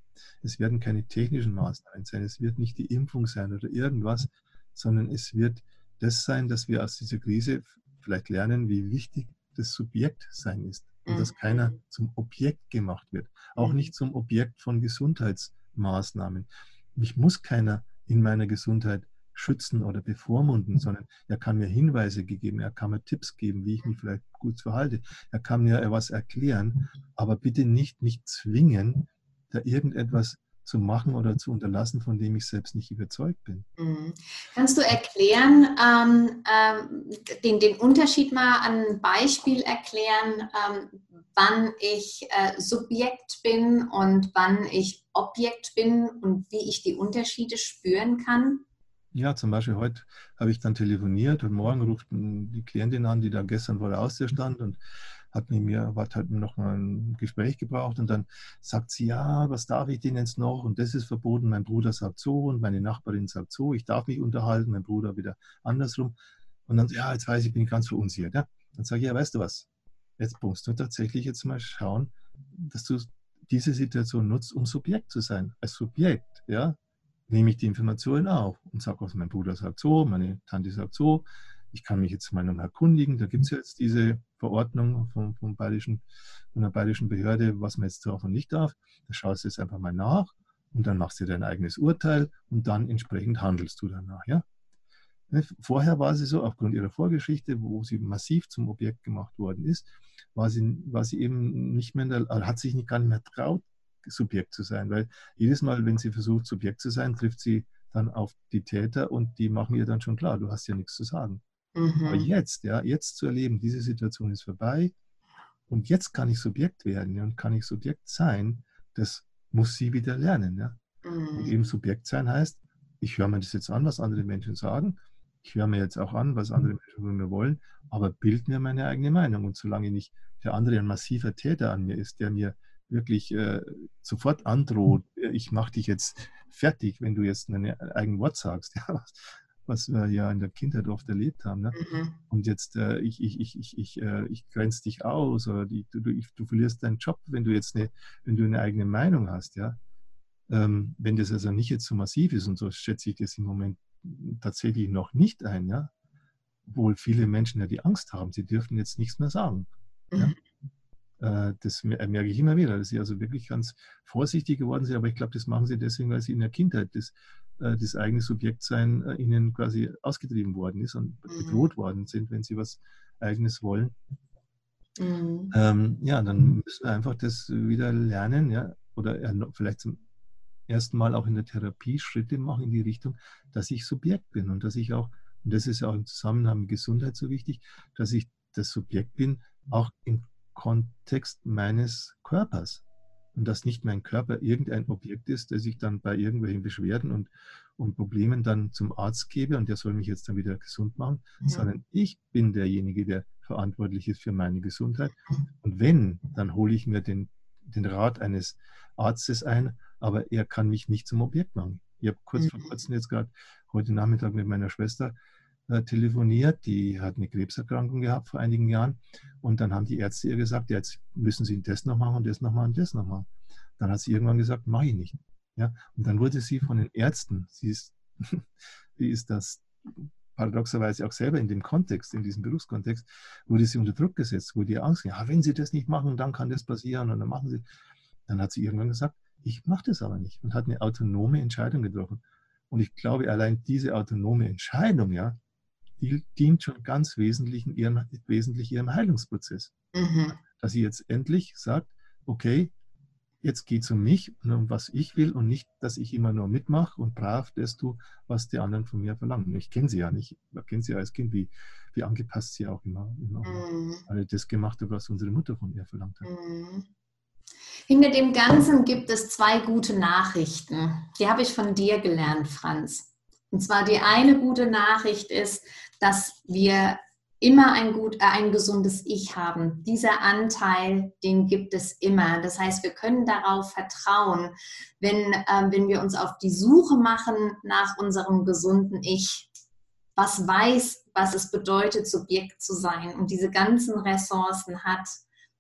Speaker 2: Es werden keine technischen Maßnahmen sein. Es wird nicht die Impfung sein oder irgendwas, sondern es wird das sein, dass wir aus dieser Krise vielleicht lernen, wie wichtig das Subjekt sein ist und dass keiner mhm. zum Objekt gemacht wird. Auch nicht zum Objekt von Gesundheits- Maßnahmen. Mich muss keiner in meiner Gesundheit schützen oder bevormunden, sondern er kann mir Hinweise geben, er kann mir Tipps geben, wie ich mich vielleicht gut verhalte. Er kann mir etwas erklären, aber bitte nicht mich zwingen, da irgendetwas zu machen oder zu unterlassen, von dem ich selbst nicht überzeugt bin. Mhm.
Speaker 1: Kannst du erklären, ähm, äh, den, den Unterschied mal an einem Beispiel erklären, ähm, wann ich äh, Subjekt bin und wann ich Objekt bin und wie ich die Unterschiede spüren kann?
Speaker 2: Ja, zum Beispiel heute habe ich dann telefoniert und morgen ruft die Klientin an, die da gestern vor der Haustür stand und hat mit mir, hat halt noch mal ein Gespräch gebraucht und dann sagt sie, ja, was darf ich denn jetzt noch? Und das ist verboten. Mein Bruder sagt so und meine Nachbarin sagt so. Ich darf mich unterhalten, mein Bruder wieder andersrum. Und dann, ja, jetzt weiß ich, bin ganz verunsichert. Ja? Dann sage ich, ja, weißt du was? Jetzt musst du tatsächlich jetzt mal schauen, dass du diese Situation nutzt, um Subjekt zu sein. Als Subjekt, ja, nehme ich die Informationen auf und sage, was mein Bruder sagt so, meine Tante sagt so, ich kann mich jetzt mal nochmal erkundigen. Da gibt es jetzt diese Verordnung vom, vom bayerischen, von der bayerischen Behörde, was man jetzt darf und nicht darf. Da schaust du jetzt einfach mal nach und dann machst du dein eigenes Urteil und dann entsprechend handelst du danach. Ja? Ne, vorher war sie so, aufgrund ihrer Vorgeschichte, wo sie massiv zum Objekt gemacht worden ist, war sie, war sie eben nicht mehr, der, hat sich nicht gar nicht mehr traut, Subjekt zu sein, weil jedes Mal, wenn sie versucht, Subjekt zu sein, trifft sie dann auf die Täter und die machen ihr dann schon klar, du hast ja nichts zu sagen. Mhm. Aber jetzt, ja, jetzt zu erleben, diese Situation ist vorbei und jetzt kann ich Subjekt werden und kann ich Subjekt sein, das muss sie wieder lernen. Ja. Mhm. Und eben Subjekt sein heißt, ich höre mir das jetzt an, was andere Menschen sagen. Ich höre mir jetzt auch an, was andere Menschen von mir wollen, aber bild mir meine eigene Meinung. Und solange nicht der andere ein massiver Täter an mir ist, der mir wirklich äh, sofort androht, ich mache dich jetzt fertig, wenn du jetzt ein eigenes Wort sagst, ja, was wir ja in der Kindheit oft erlebt haben. Ne? Mhm. Und jetzt, äh, ich, ich, ich, ich, ich, äh, ich grenze dich aus oder die, du, du, du, verlierst deinen Job, wenn du jetzt eine, wenn du eine eigene Meinung hast. Ja? Ähm, wenn das also nicht jetzt so massiv ist und so schätze ich das im Moment tatsächlich noch nicht ein, ja? obwohl viele Menschen ja die Angst haben, sie dürfen jetzt nichts mehr sagen. Mhm. Ja? Äh, das merke ich immer wieder, dass sie also wirklich ganz vorsichtig geworden sind. Aber ich glaube, das machen sie deswegen, weil sie in der Kindheit das, äh, das eigene Subjektsein äh, ihnen quasi ausgetrieben worden ist und mhm. bedroht worden sind, wenn sie was Eigenes wollen. Mhm. Ähm, ja, dann müssen wir einfach das wieder lernen, ja, oder vielleicht zum ersten Mal auch in der Therapie Schritte machen in die Richtung, dass ich Subjekt bin und dass ich auch, und das ist ja auch im Zusammenhang mit Gesundheit so wichtig, dass ich das Subjekt bin, auch im Kontext meines Körpers. Und dass nicht mein Körper irgendein Objekt ist, das ich dann bei irgendwelchen Beschwerden und, und Problemen dann zum Arzt gebe und der soll mich jetzt dann wieder gesund machen, ja. sondern ich bin derjenige, der verantwortlich ist für meine Gesundheit. Und wenn, dann hole ich mir den, den Rat eines Arztes ein, aber er kann mich nicht zum Objekt machen. Ich habe kurz vor mhm. kurzem jetzt gerade heute Nachmittag mit meiner Schwester äh, telefoniert, die hat eine Krebserkrankung gehabt vor einigen Jahren und dann haben die Ärzte ihr gesagt, ja, jetzt müssen Sie Test noch machen und das noch mal und das noch mal. Dann hat sie irgendwann gesagt, mache ich nicht. Ja, und dann wurde sie von den Ärzten, sie ist, sie ist das paradoxerweise auch selber in dem Kontext, in diesem Berufskontext, wurde sie unter Druck gesetzt, wurde ihr Angst, ja, wenn Sie das nicht machen, dann kann das passieren und dann machen Sie. Dann hat sie irgendwann gesagt, ich mache das aber nicht und hat eine autonome Entscheidung getroffen. Und ich glaube, allein diese autonome Entscheidung, ja, die dient schon ganz wesentlich ihrem, wesentlich ihrem Heilungsprozess. Mhm. Dass sie jetzt endlich sagt, okay, jetzt geht es um mich und um was ich will und nicht, dass ich immer nur mitmache und brav das tue, was die anderen von mir verlangen. Ich kenne sie ja nicht. Ich kenne sie als Kind, wie, wie angepasst sie auch immer, immer mhm. alle das gemacht hat, was unsere Mutter von ihr verlangt hat. Mhm.
Speaker 1: Hinter dem Ganzen gibt es zwei gute Nachrichten. Die habe ich von dir gelernt, Franz. Und zwar die eine gute Nachricht ist, dass wir immer ein gut, äh, ein gesundes Ich haben. Dieser Anteil, den gibt es immer. Das heißt, wir können darauf vertrauen, wenn, äh, wenn wir uns auf die Suche machen nach unserem gesunden Ich, was weiß, was es bedeutet, Subjekt zu sein und diese ganzen Ressourcen hat,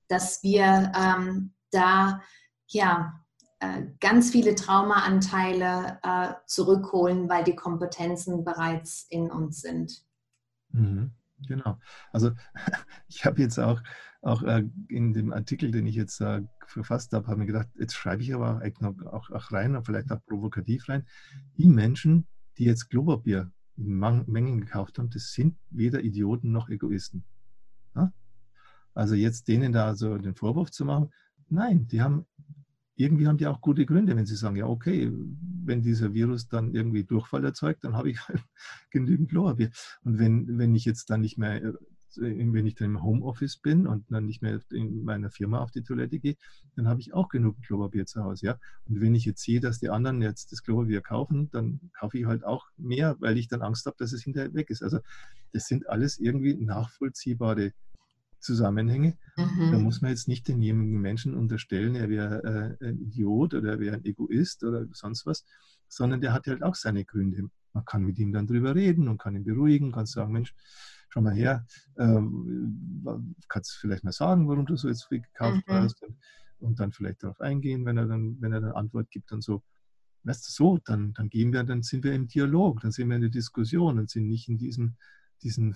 Speaker 1: dass wir ähm, da ja äh, ganz viele Traumaanteile äh, zurückholen, weil die Kompetenzen bereits in uns sind.
Speaker 2: Mhm, genau. Also ich habe jetzt auch auch äh, in dem Artikel, den ich jetzt äh, verfasst habe, habe ich gedacht, jetzt schreibe ich aber auch, auch, auch rein und vielleicht auch provokativ rein. Die Menschen, die jetzt Klopapier in Mengen gekauft haben, das sind weder Idioten noch Egoisten. Ja? Also jetzt denen da so den Vorwurf zu machen, nein, die haben irgendwie haben die auch gute Gründe, wenn sie sagen, ja, okay, wenn dieser Virus dann irgendwie Durchfall erzeugt, dann habe ich halt genügend Klopapier. Und wenn, wenn ich jetzt dann nicht mehr, äh, wenn ich dann im Homeoffice bin und dann nicht mehr in meiner Firma auf die Toilette gehe, dann habe ich auch genug Klopapier zu Hause, ja. Und wenn ich jetzt sehe, dass die anderen jetzt das Klopapier kaufen, dann kaufe ich halt auch mehr, weil ich dann Angst habe, dass es hinterher weg ist. Also das sind alles irgendwie nachvollziehbare Zusammenhänge. Mhm. Da muss man jetzt nicht den jemanden Menschen unterstellen, er wäre äh, ein Idiot oder er wäre ein Egoist oder sonst was, sondern der hat halt auch seine Gründe. Man kann mit ihm dann drüber reden und kann ihn beruhigen, kann sagen, Mensch, schau mal her, ähm, kannst du vielleicht mal sagen, warum du so jetzt viel gekauft mhm. hast und, und, dann vielleicht darauf eingehen, wenn er dann, wenn er dann Antwort gibt und so. Weißt du, so, dann, dann gehen wir, dann sind wir im Dialog, dann sind wir in der Diskussion und sind nicht in diesem, diesem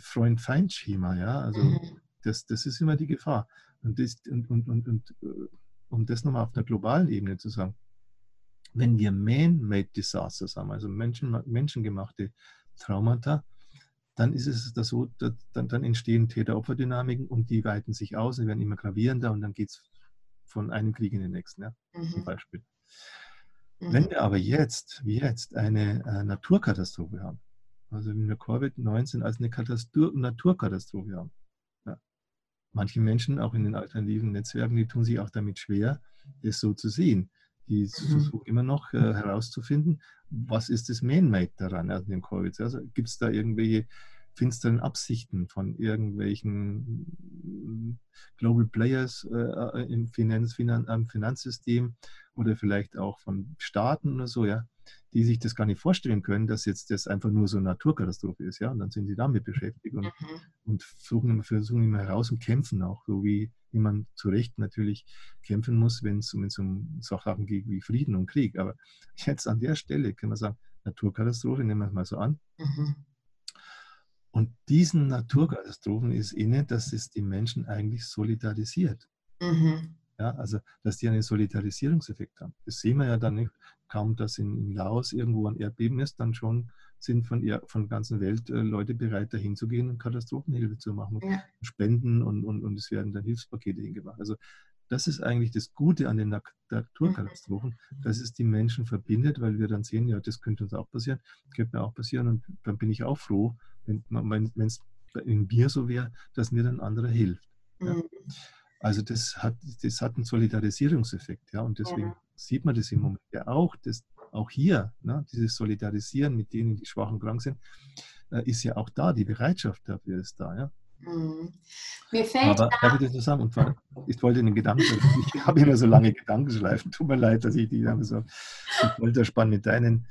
Speaker 2: Freund-Feind-Schema, ja. Also mhm. Das, das ist immer die Gefahr. Und, das, und, und, und, und äh, um das nochmal auf einer globalen Ebene zu sagen, wenn wir man-made Disasters haben, also Menschen, menschengemachte Traumata, dann ist es das so, dann, dann entstehen Täter-Opfer-Dynamiken und die weiten sich aus und werden immer gravierender und dann geht es von einem Krieg in den nächsten, ja, mhm. zum Beispiel. Mhm. Wenn wir aber jetzt, wie jetzt, eine äh, Naturkatastrophe haben, also wenn wir Covid-19 als eine Katastur Naturkatastrophe haben, manche Menschen, auch in den alternativen Netzwerken, die tun sich auch damit schwer, es so zu sehen. Die mhm. versuchen immer noch äh, herauszufinden, was ist das Man-Made daran, also dem Covid. Also gibt es da irgendwelche finsteren Absichten von irgendwelchen mm, Global Players äh, im Finanz, Finan, am Finanzsystem oder vielleicht auch von Staaten oder so, ja, die sich das gar nicht vorstellen können, dass jetzt das einfach nur so eine Naturkatastrophe ist, ja, und dann sind sie damit beschäftigt und, mhm. und versuchen, versuchen immer heraus und kämpfen auch, so wie, wie man zu Recht natürlich kämpfen muss, wenn es um, um Sachen geht wie Frieden und Krieg. Aber jetzt an der Stelle können wir sagen, Naturkatastrophe, nehmen wir es mal so an. Mhm. Und diesen Naturkatastrophen ist inne, dass es die Menschen eigentlich solidarisiert. Mhm. Ja, also, dass die einen Solidarisierungseffekt haben. Das sehen wir ja dann nicht. Kaum, dass in, in Laos irgendwo ein Erdbeben ist, dann schon sind von, von der ganzen Welt äh, Leute bereit, dahin zu gehen und Katastrophenhilfe zu machen, ja. Spenden und, und, und es werden dann Hilfspakete hingemacht. Also das ist eigentlich das Gute an den Naturkatastrophen, dass es die Menschen verbindet, weil wir dann sehen, ja, das könnte uns auch passieren, könnte mir auch passieren und dann bin ich auch froh, wenn es in mir so wäre, dass mir dann anderer hilft. Ja. Mhm. Also das hat, das hat einen Solidarisierungseffekt, ja, und deswegen ja. Sieht man das im Moment ja auch, dass auch hier, ne, dieses Solidarisieren mit denen, die schwach und krank sind, äh, ist ja auch da, die Bereitschaft dafür ist da, ja. Mhm. Mir fällt Aber darf ich das zusammen? Und zwar, ich wollte den Gedanken, ich habe immer so lange Gedankenschleifen, tut mir leid, dass ich die immer so ich spannen mit deinen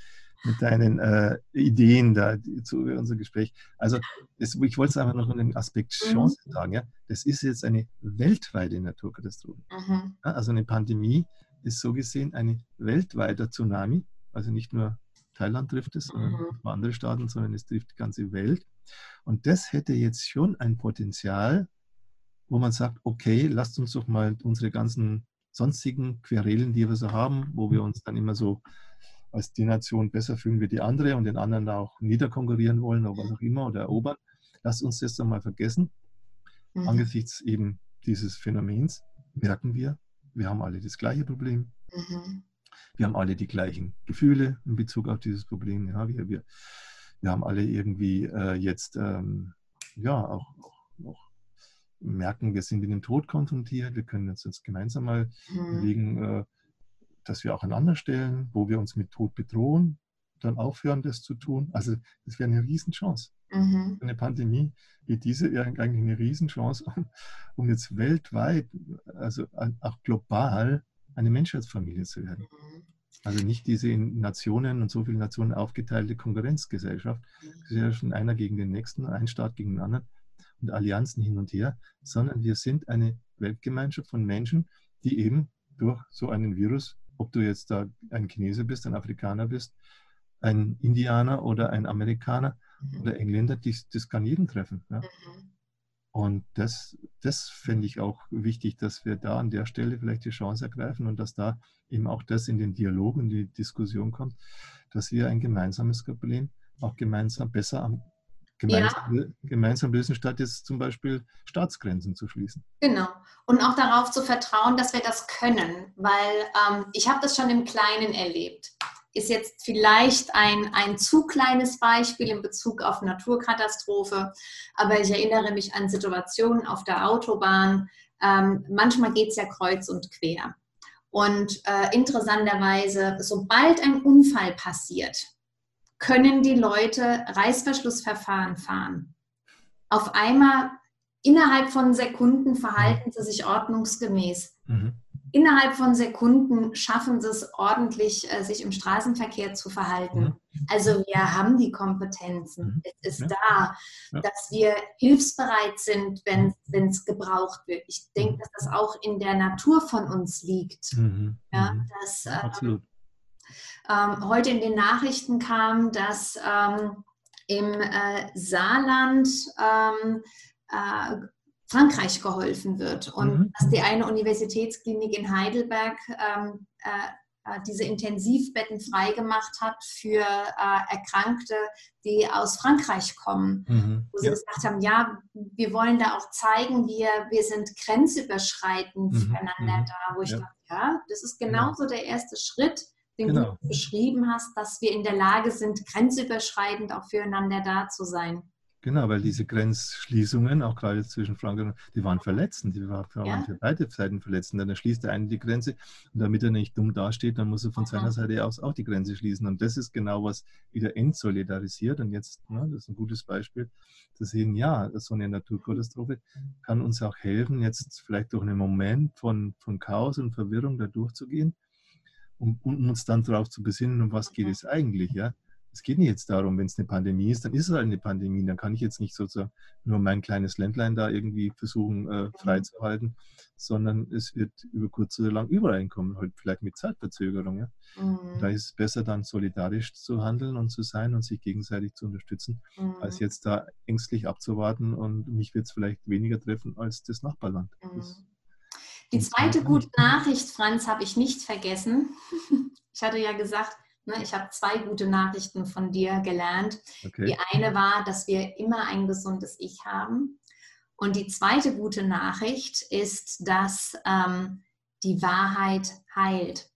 Speaker 2: mit deinen äh, Ideen da zu unserem Gespräch. Also das, ich wollte es einfach noch in dem Aspekt mhm. Chance mhm. sagen. Ja? Das ist jetzt eine weltweite Naturkatastrophe. Mhm. Ja, also eine Pandemie ist so gesehen ein weltweiter Tsunami. Also nicht nur Thailand trifft es, sondern mhm. andere Staaten, sondern es trifft die ganze Welt. Und das hätte jetzt schon ein Potenzial, wo man sagt, okay, lasst uns doch mal unsere ganzen sonstigen Querelen, die wir so haben, wo wir uns dann immer so als die Nation besser fühlen wie die andere und den anderen auch niederkonkurrieren wollen oder was auch immer oder erobern. Lasst uns das dann mal vergessen. Mhm. Angesichts eben dieses Phänomens merken wir, wir haben alle das gleiche Problem. Mhm. Wir haben alle die gleichen Gefühle in Bezug auf dieses Problem. Ja, wir, wir, wir haben alle irgendwie äh, jetzt ähm, ja auch, auch, auch, merken, wir sind mit dem Tod konfrontiert. Wir können uns jetzt gemeinsam mal mhm. überlegen, äh, dass wir auch einander stellen, wo wir uns mit Tod bedrohen, dann aufhören, das zu tun. Also das wäre eine Riesenchance. Mhm. Eine Pandemie wie diese wäre eigentlich eine Riesenchance, um, um jetzt weltweit, also auch global, eine Menschheitsfamilie zu werden. Mhm. Also nicht diese in Nationen und so viele Nationen aufgeteilte Konkurrenzgesellschaft, Gesellschaften einer gegen den nächsten, ein Staat gegen den anderen und Allianzen hin und her, sondern wir sind eine Weltgemeinschaft von Menschen, die eben durch so einen Virus ob du jetzt da ein Chinese bist, ein Afrikaner bist, ein Indianer oder ein Amerikaner mhm. oder Engländer, dies, das kann jeden treffen. Ja? Mhm. Und das, das finde ich auch wichtig, dass wir da an der Stelle vielleicht die Chance ergreifen und dass da eben auch das in den Dialog, in die Diskussion kommt, dass wir ein gemeinsames Problem auch gemeinsam besser am gemeinsam, ja. gemeinsam lösen, statt jetzt zum Beispiel Staatsgrenzen zu schließen.
Speaker 1: Genau. Und auch darauf zu vertrauen, dass wir das können, weil ähm, ich habe das schon im Kleinen erlebt. Ist jetzt vielleicht ein, ein zu kleines Beispiel in Bezug auf Naturkatastrophe, aber ich erinnere mich an Situationen auf der Autobahn. Ähm, manchmal geht es ja kreuz und quer. Und äh, interessanterweise, sobald ein Unfall passiert, können die Leute Reißverschlussverfahren fahren. Auf einmal innerhalb von Sekunden verhalten sie sich ordnungsgemäß. Mhm. Innerhalb von Sekunden schaffen sie es ordentlich, äh, sich im Straßenverkehr zu verhalten. Mhm. Also wir haben die Kompetenzen. Mhm. Es ist ja. da, ja. dass wir hilfsbereit sind, wenn mhm. es gebraucht wird. Ich denke, dass das auch in der Natur von uns liegt. Mhm. Ja, dass, Absolut ähm, heute in den Nachrichten kam, dass ähm, im äh, Saarland ähm, äh, Frankreich geholfen wird und mhm. dass die eine Universitätsklinik in Heidelberg ähm, äh, äh, diese Intensivbetten freigemacht hat für äh, Erkrankte, die aus Frankreich kommen. Mhm. Wo sie ja. gesagt haben, ja, wir wollen da auch zeigen, wir, wir sind grenzüberschreitend mhm. füreinander mhm. da. Wo ich ja. dachte, ja, das ist genauso der erste Schritt, den genau. du beschrieben hast, dass wir in der Lage sind, grenzüberschreitend auch füreinander da zu sein.
Speaker 2: Genau, weil diese Grenzschließungen, auch gerade zwischen Frankreich und die waren verletzend, die waren ja. für beide Seiten verletzend. Dann schließt der eine die Grenze und damit er nicht dumm dasteht, dann muss er von Aha. seiner Seite aus auch die Grenze schließen. Und das ist genau, was wieder entsolidarisiert. Und jetzt, ne, das ist ein gutes Beispiel, zu sehen, ja, so eine Naturkatastrophe kann uns auch helfen, jetzt vielleicht durch einen Moment von, von Chaos und Verwirrung da durchzugehen um, um uns dann darauf zu besinnen, um was geht es eigentlich. Ja? Es geht nicht jetzt darum, wenn es eine Pandemie ist, dann ist es halt eine Pandemie. Dann kann ich jetzt nicht sozusagen nur mein kleines Ländlein da irgendwie versuchen äh, freizuhalten, sondern es wird über kurz oder lang überall kommen, halt vielleicht mit Zeitverzögerung. Ja? Mhm. Da ist es besser dann solidarisch zu handeln und zu sein und sich gegenseitig zu unterstützen, mhm. als jetzt da ängstlich abzuwarten und mich wird es vielleicht weniger treffen als das Nachbarland. Mhm. Das
Speaker 1: die zweite gute Nachricht, Franz, habe ich nicht vergessen. Ich hatte ja gesagt, ich habe zwei gute Nachrichten von dir gelernt. Okay. Die eine war, dass wir immer ein gesundes Ich haben. Und die zweite gute Nachricht ist, dass ähm, die Wahrheit heilt.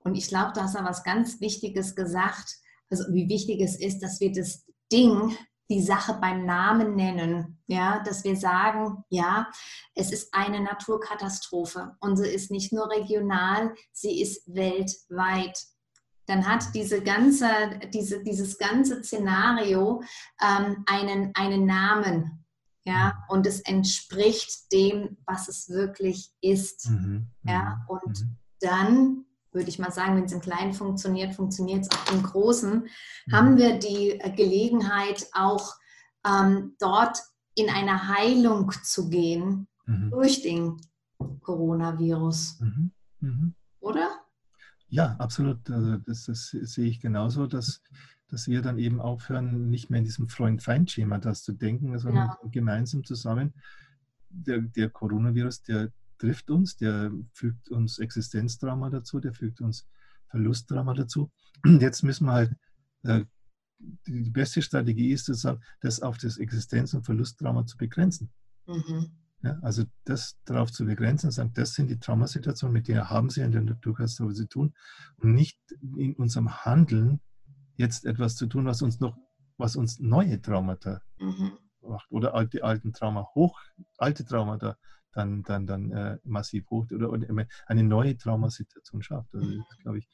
Speaker 1: Und ich glaube, du hast da was ganz Wichtiges gesagt. Also wie wichtig es ist, dass wir das Ding die Sache beim Namen nennen, ja, dass wir sagen, ja, es ist eine Naturkatastrophe und sie ist nicht nur regional, sie ist weltweit. Dann hat diese ganze, diese, dieses ganze Szenario ähm, einen, einen Namen, ja, und es entspricht dem, was es wirklich ist, mhm, ja, mhm, und mhm. dann würde ich mal sagen, wenn es im Kleinen funktioniert, funktioniert es auch im Großen, mhm. haben wir die Gelegenheit, auch ähm, dort in eine Heilung zu gehen mhm. durch den Coronavirus. Mhm. mhm. Oder?
Speaker 2: Ja, absolut. Also das, das, sehe ich genauso, dass, dass wir dann eben aufhören, nicht mehr in diesem Freund-Feind-Schema das zu denken, sondern genau. gemeinsam zusammen. Der, der Coronavirus, der, trifft uns, der fügt uns Existenzdrama dazu, der fügt uns Verlustdrama dazu. Jetzt müssen wir halt, äh, die beste Strategie ist sozusagen, das auf das Existenz- und Verlustdrama zu begrenzen. Mhm. Ja, also das darauf zu begrenzen und sagen, das sind die Traumasituationen, mit denen haben Sie in der Naturkatastrophe zu tun und nicht in unserem Handeln jetzt etwas zu tun, was uns noch, was uns neue Traumata mhm. macht oder alte, alten Trauma hoch, alte Traumata dann, dann, dann äh, massiv hoch oder, oder, eine neue Traumasituation schafft. Also das ist, glaube ich,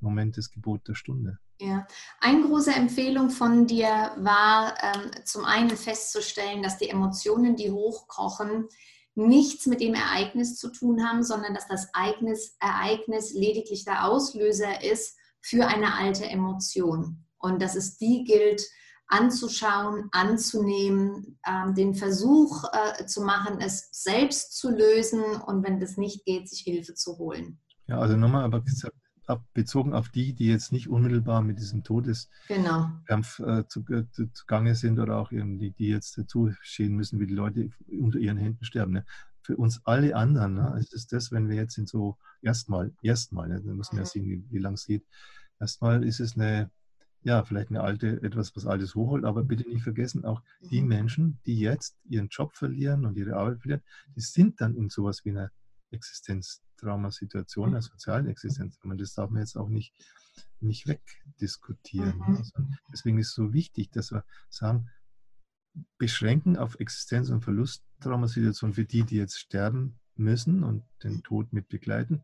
Speaker 2: im Moment das Gebot der Stunde.
Speaker 1: Ja, eine große Empfehlung von dir war ähm, zum einen festzustellen, dass die Emotionen, die hochkochen, nichts mit dem Ereignis zu tun haben, sondern dass das Ereignis, Ereignis lediglich der Auslöser ist für eine alte Emotion. Und dass es die gilt, anzuschauen, anzunehmen, ähm, den Versuch äh, zu machen, es selbst zu lösen und wenn das nicht geht, sich Hilfe zu holen.
Speaker 2: Ja, also nochmal aber gesagt, bezogen auf die, die jetzt nicht unmittelbar mit diesem Todeskampf genau. äh, zu, äh, zugange sind oder auch eben die, die jetzt dazu stehen müssen, wie die Leute unter ihren Händen sterben. Ne? Für uns alle anderen ne, ist das, wenn wir jetzt in so erstmal, erstmal, ne, dann muss man ja mhm. sehen, wie, wie lang es geht. Erstmal ist es eine, ja, vielleicht eine alte, etwas, was Altes hochholt, aber bitte nicht vergessen, auch die mhm. Menschen, die jetzt ihren Job verlieren und ihre Arbeit verlieren, die sind dann in sowas wie einer Existenztraumasituation, einer sozialen Existenztrauma. Das darf man jetzt auch nicht, nicht wegdiskutieren. Mhm. Also deswegen ist es so wichtig, dass wir sagen, beschränken auf Existenz- und Verlusttraumasituationen für die, die jetzt sterben müssen und den Tod mit begleiten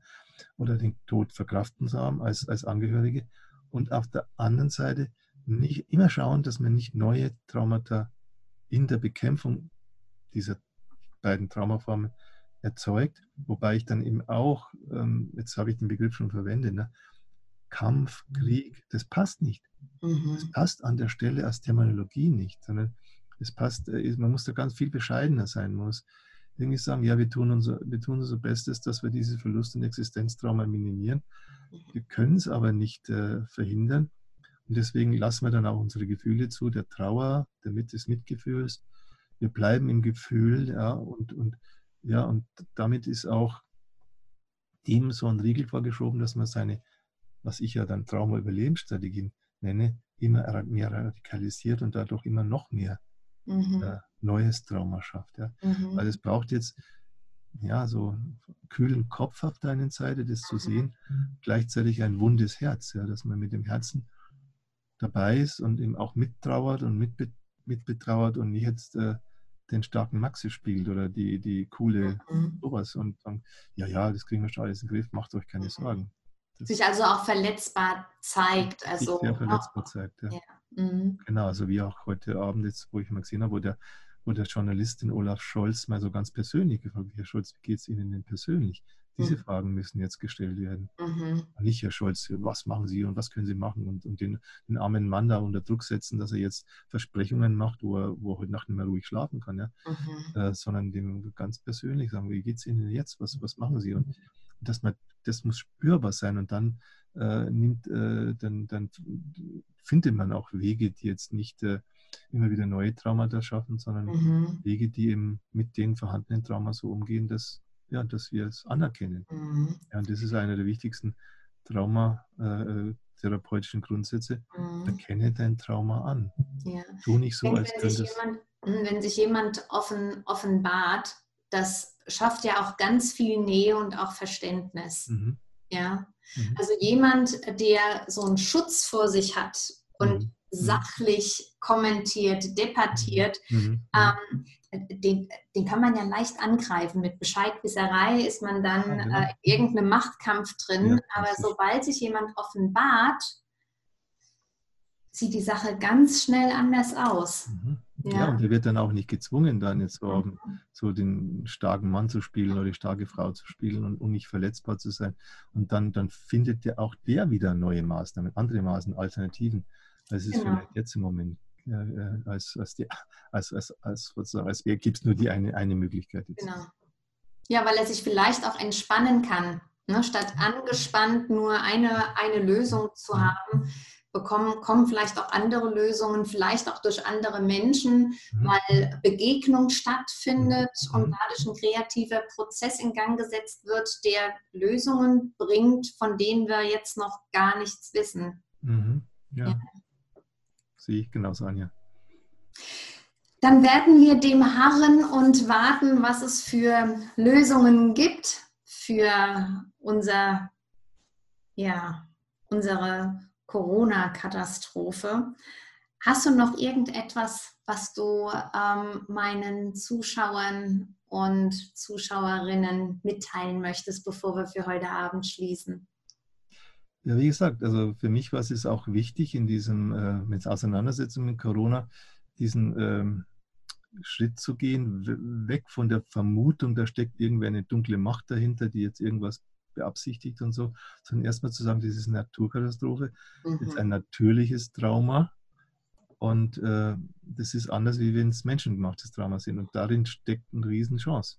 Speaker 2: oder den Tod verkraften haben als, als Angehörige. Und auf der anderen Seite nicht immer schauen, dass man nicht neue Traumata in der Bekämpfung dieser beiden Traumaformen erzeugt, wobei ich dann eben auch, ähm, jetzt habe ich den Begriff schon verwendet, ne, Kampf, mhm. Krieg, das passt nicht. Mhm. Das passt an der Stelle als Terminologie nicht, sondern es passt, äh, man muss da ganz viel bescheidener sein, man muss irgendwie sagen, ja, wir tun unser, wir tun unser Bestes, dass wir diese Verlust- und Existenztrauma minimieren. Wir können es aber nicht äh, verhindern. Und deswegen lassen wir dann auch unsere Gefühle zu, der Trauer, der Mit des Mitgefühls. Wir bleiben im Gefühl, ja, und, und ja, und damit ist auch dem so ein Riegel vorgeschoben, dass man seine, was ich ja dann Trauma-Überlebensstrategien nenne, immer mehr radikalisiert und dadurch immer noch mehr mhm. äh, neues Trauma schafft. Ja. Mhm. Weil es braucht jetzt ja so einen kühlen Kopf auf der einen Seite, das zu mhm. sehen, gleichzeitig ein wundes Herz, ja, dass man mit dem Herzen dabei ist und ihm auch mittrauert und mitbe mitbetrauert und nicht jetzt äh, den starken Maxi spielt oder die, die coole mhm. sowas und dann, ja, ja, das kriegen wir schon alles in den Griff, macht euch keine mhm. Sorgen.
Speaker 1: Das sich also auch verletzbar zeigt. Also,
Speaker 2: sehr verletzbar zeigt, ja. ja. Mhm. Genau, also wie auch heute Abend jetzt, wo ich mal gesehen habe, wo der, wo der Journalistin Olaf Scholz mal so ganz persönlich gefragt hat, Herr Scholz, wie geht es Ihnen denn persönlich? Diese mhm. Fragen müssen jetzt gestellt werden. Mhm. Nicht, Herr Scholz, was machen Sie und was können Sie machen und, und den, den, armen Mann da unter Druck setzen, dass er jetzt Versprechungen macht, wo er, wo er heute Nacht nicht mehr ruhig schlafen kann, ja? Mhm. Äh, sondern dem ganz persönlich sagen, wie geht es Ihnen jetzt, was, was machen Sie? Und dass man, das muss spürbar sein und dann äh, nimmt, äh, dann, dann findet man auch Wege, die jetzt nicht äh, immer wieder neue Traumata schaffen, sondern mhm. Wege, die eben mit den vorhandenen Trauma so umgehen, dass ja, dass wir es anerkennen. Mhm. Ja, und das ist einer der wichtigsten Traumatherapeutischen äh, Grundsätze. Mhm. Erkenne dein Trauma an. Ja. Tu nicht so, als
Speaker 1: könnte es. Wenn sich jemand offen, offenbart, das schafft ja auch ganz viel Nähe und auch Verständnis. Mhm. Ja. Mhm. Also jemand, der so einen Schutz vor sich hat und mhm. Sachlich kommentiert, debattiert, mhm. ähm, den, den kann man ja leicht angreifen. Mit Bescheidwisserei ist man dann ja, genau. äh, irgendeinem Machtkampf drin. Ja, Aber sobald sich jemand offenbart, sieht die Sache ganz schnell anders aus.
Speaker 2: Mhm. Ja. ja. und er wird dann auch nicht gezwungen, dann jetzt so, mhm. so, den starken Mann zu spielen oder die starke Frau zu spielen und, und nicht verletzbar zu sein. Und dann, dann findet ja auch der wieder neue Maßnahmen, andere Maßnahmen, Alternativen, als es genau. vielleicht jetzt im Moment äh, als, als, die, als, als, als, sozusagen, als gibt es nur die eine, eine Möglichkeit. Jetzt. Genau.
Speaker 1: Ja, weil er sich vielleicht auch entspannen kann. Ne? Statt angespannt nur eine, eine Lösung zu haben, bekommen, kommen vielleicht auch andere Lösungen, vielleicht auch durch andere Menschen, mhm. weil Begegnung stattfindet mhm. und dadurch ein kreativer Prozess in Gang gesetzt wird, der Lösungen bringt, von denen wir jetzt noch gar nichts wissen.
Speaker 2: Mhm. Ja. ja. Sehe ich genauso, Anja.
Speaker 1: Dann werden wir dem harren und warten, was es für Lösungen gibt für unser, ja, unsere Corona-Katastrophe. Hast du noch irgendetwas, was du ähm, meinen Zuschauern und Zuschauerinnen mitteilen möchtest, bevor wir für heute Abend schließen?
Speaker 2: Ja, wie gesagt, also für mich war es auch wichtig, in diesem äh, mit Auseinandersetzung mit Corona diesen ähm, Schritt zu gehen, weg von der Vermutung, da steckt irgendwer eine dunkle Macht dahinter, die jetzt irgendwas beabsichtigt und so, sondern erstmal zu sagen, das ist eine Naturkatastrophe, mhm. das ist ein natürliches Trauma und äh, das ist anders, wie wenn es menschengemachtes Trauma sind und darin steckt eine Riesenchance.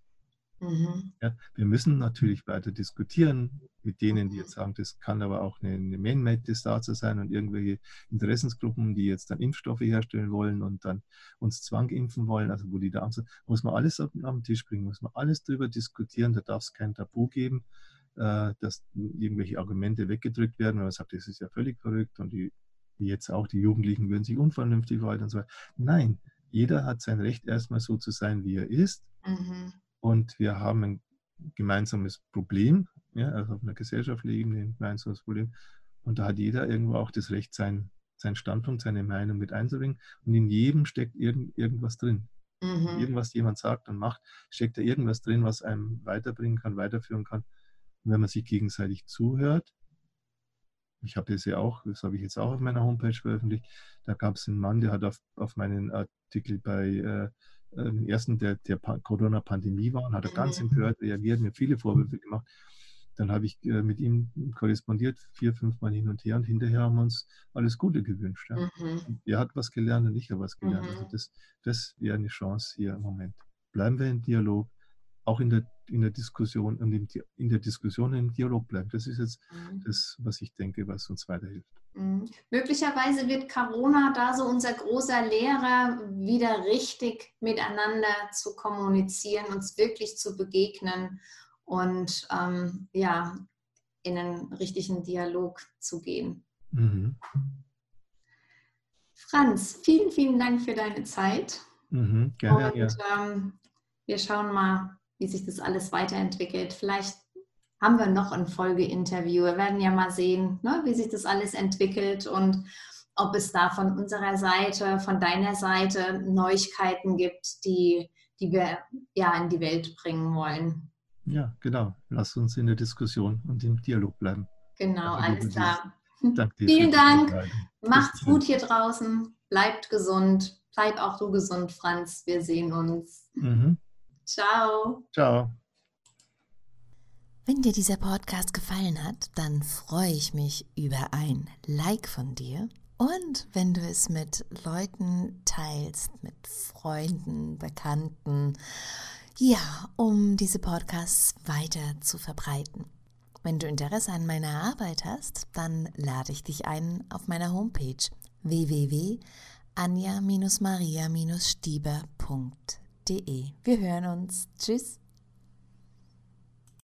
Speaker 2: Mhm. Ja, wir müssen natürlich weiter diskutieren, mit denen, die jetzt sagen, das kann aber auch eine, eine Man-Made-Disaster sein und irgendwelche Interessensgruppen, die jetzt dann Impfstoffe herstellen wollen und dann uns Zwang impfen wollen, also wo die da sind, muss man alles auf, den Tisch bringen, muss man alles darüber diskutieren, da darf es kein Tabu geben, äh, dass irgendwelche Argumente weggedrückt werden, weil man sagt, das ist ja völlig verrückt und die, jetzt auch die Jugendlichen würden sich unvernünftig verhalten und so weiter. Nein, jeder hat sein Recht, erstmal so zu sein, wie er ist. Mhm. Und wir haben ein gemeinsames Problem, ja, also auf einer gesellschaftlichen Ebene ein gemeinsames Problem. Und da hat jeder irgendwo auch das Recht, sein, seinen Standpunkt, seine Meinung mit einzubringen. Und in jedem steckt irgend, irgendwas drin. Mhm. Irgendwas jemand sagt und macht, steckt da irgendwas drin, was einem weiterbringen kann, weiterführen kann. Und wenn man sich gegenseitig zuhört, ich habe das ja auch, das habe ich jetzt auch auf meiner Homepage veröffentlicht, da gab es einen Mann, der hat auf, auf meinen Artikel bei äh, den ersten der, der Corona-Pandemie war und hat er ganz empört reagiert, mir viele Vorwürfe gemacht. Dann habe ich äh, mit ihm korrespondiert, vier, fünf Mal hin und her und hinterher haben wir uns alles Gute gewünscht. Ja. Mhm. Er hat was gelernt und ich habe was gelernt. Also mhm. Also das, das wäre eine Chance hier im Moment. Bleiben wir im Dialog, auch in der, in der Diskussion und in der Diskussion im Dialog bleiben. Das ist jetzt mhm. das, was ich denke, was uns weiterhilft.
Speaker 1: Mhm. Möglicherweise wird Corona da so unser großer Lehrer, wieder richtig miteinander zu kommunizieren, uns wirklich zu begegnen und ähm, ja, in einen richtigen Dialog zu gehen. Mhm. Franz, vielen, vielen Dank für deine Zeit. Mhm, gerne, und ja. ähm, wir schauen mal, wie sich das alles weiterentwickelt. Vielleicht haben wir noch ein Folgeinterview. Wir werden ja mal sehen, ne, wie sich das alles entwickelt und ob es da von unserer Seite, von deiner Seite Neuigkeiten gibt, die, die wir ja in die Welt bringen wollen.
Speaker 2: Ja, genau. Lass uns in der Diskussion und im Dialog bleiben.
Speaker 1: Genau, alles klar. Danke Vielen Dank. Macht's gut hier draußen. Bleibt gesund. Bleib auch du gesund, Franz. Wir sehen uns. Mhm. Ciao.
Speaker 2: Ciao.
Speaker 3: Wenn dir dieser Podcast gefallen hat, dann freue ich mich über ein Like von dir. Und wenn du es mit Leuten teilst, mit Freunden, Bekannten, ja, um diese Podcasts weiter zu verbreiten. Wenn du Interesse an meiner Arbeit hast, dann lade ich dich ein auf meiner Homepage www.anja-maria-stieber.de. Wir hören uns. Tschüss.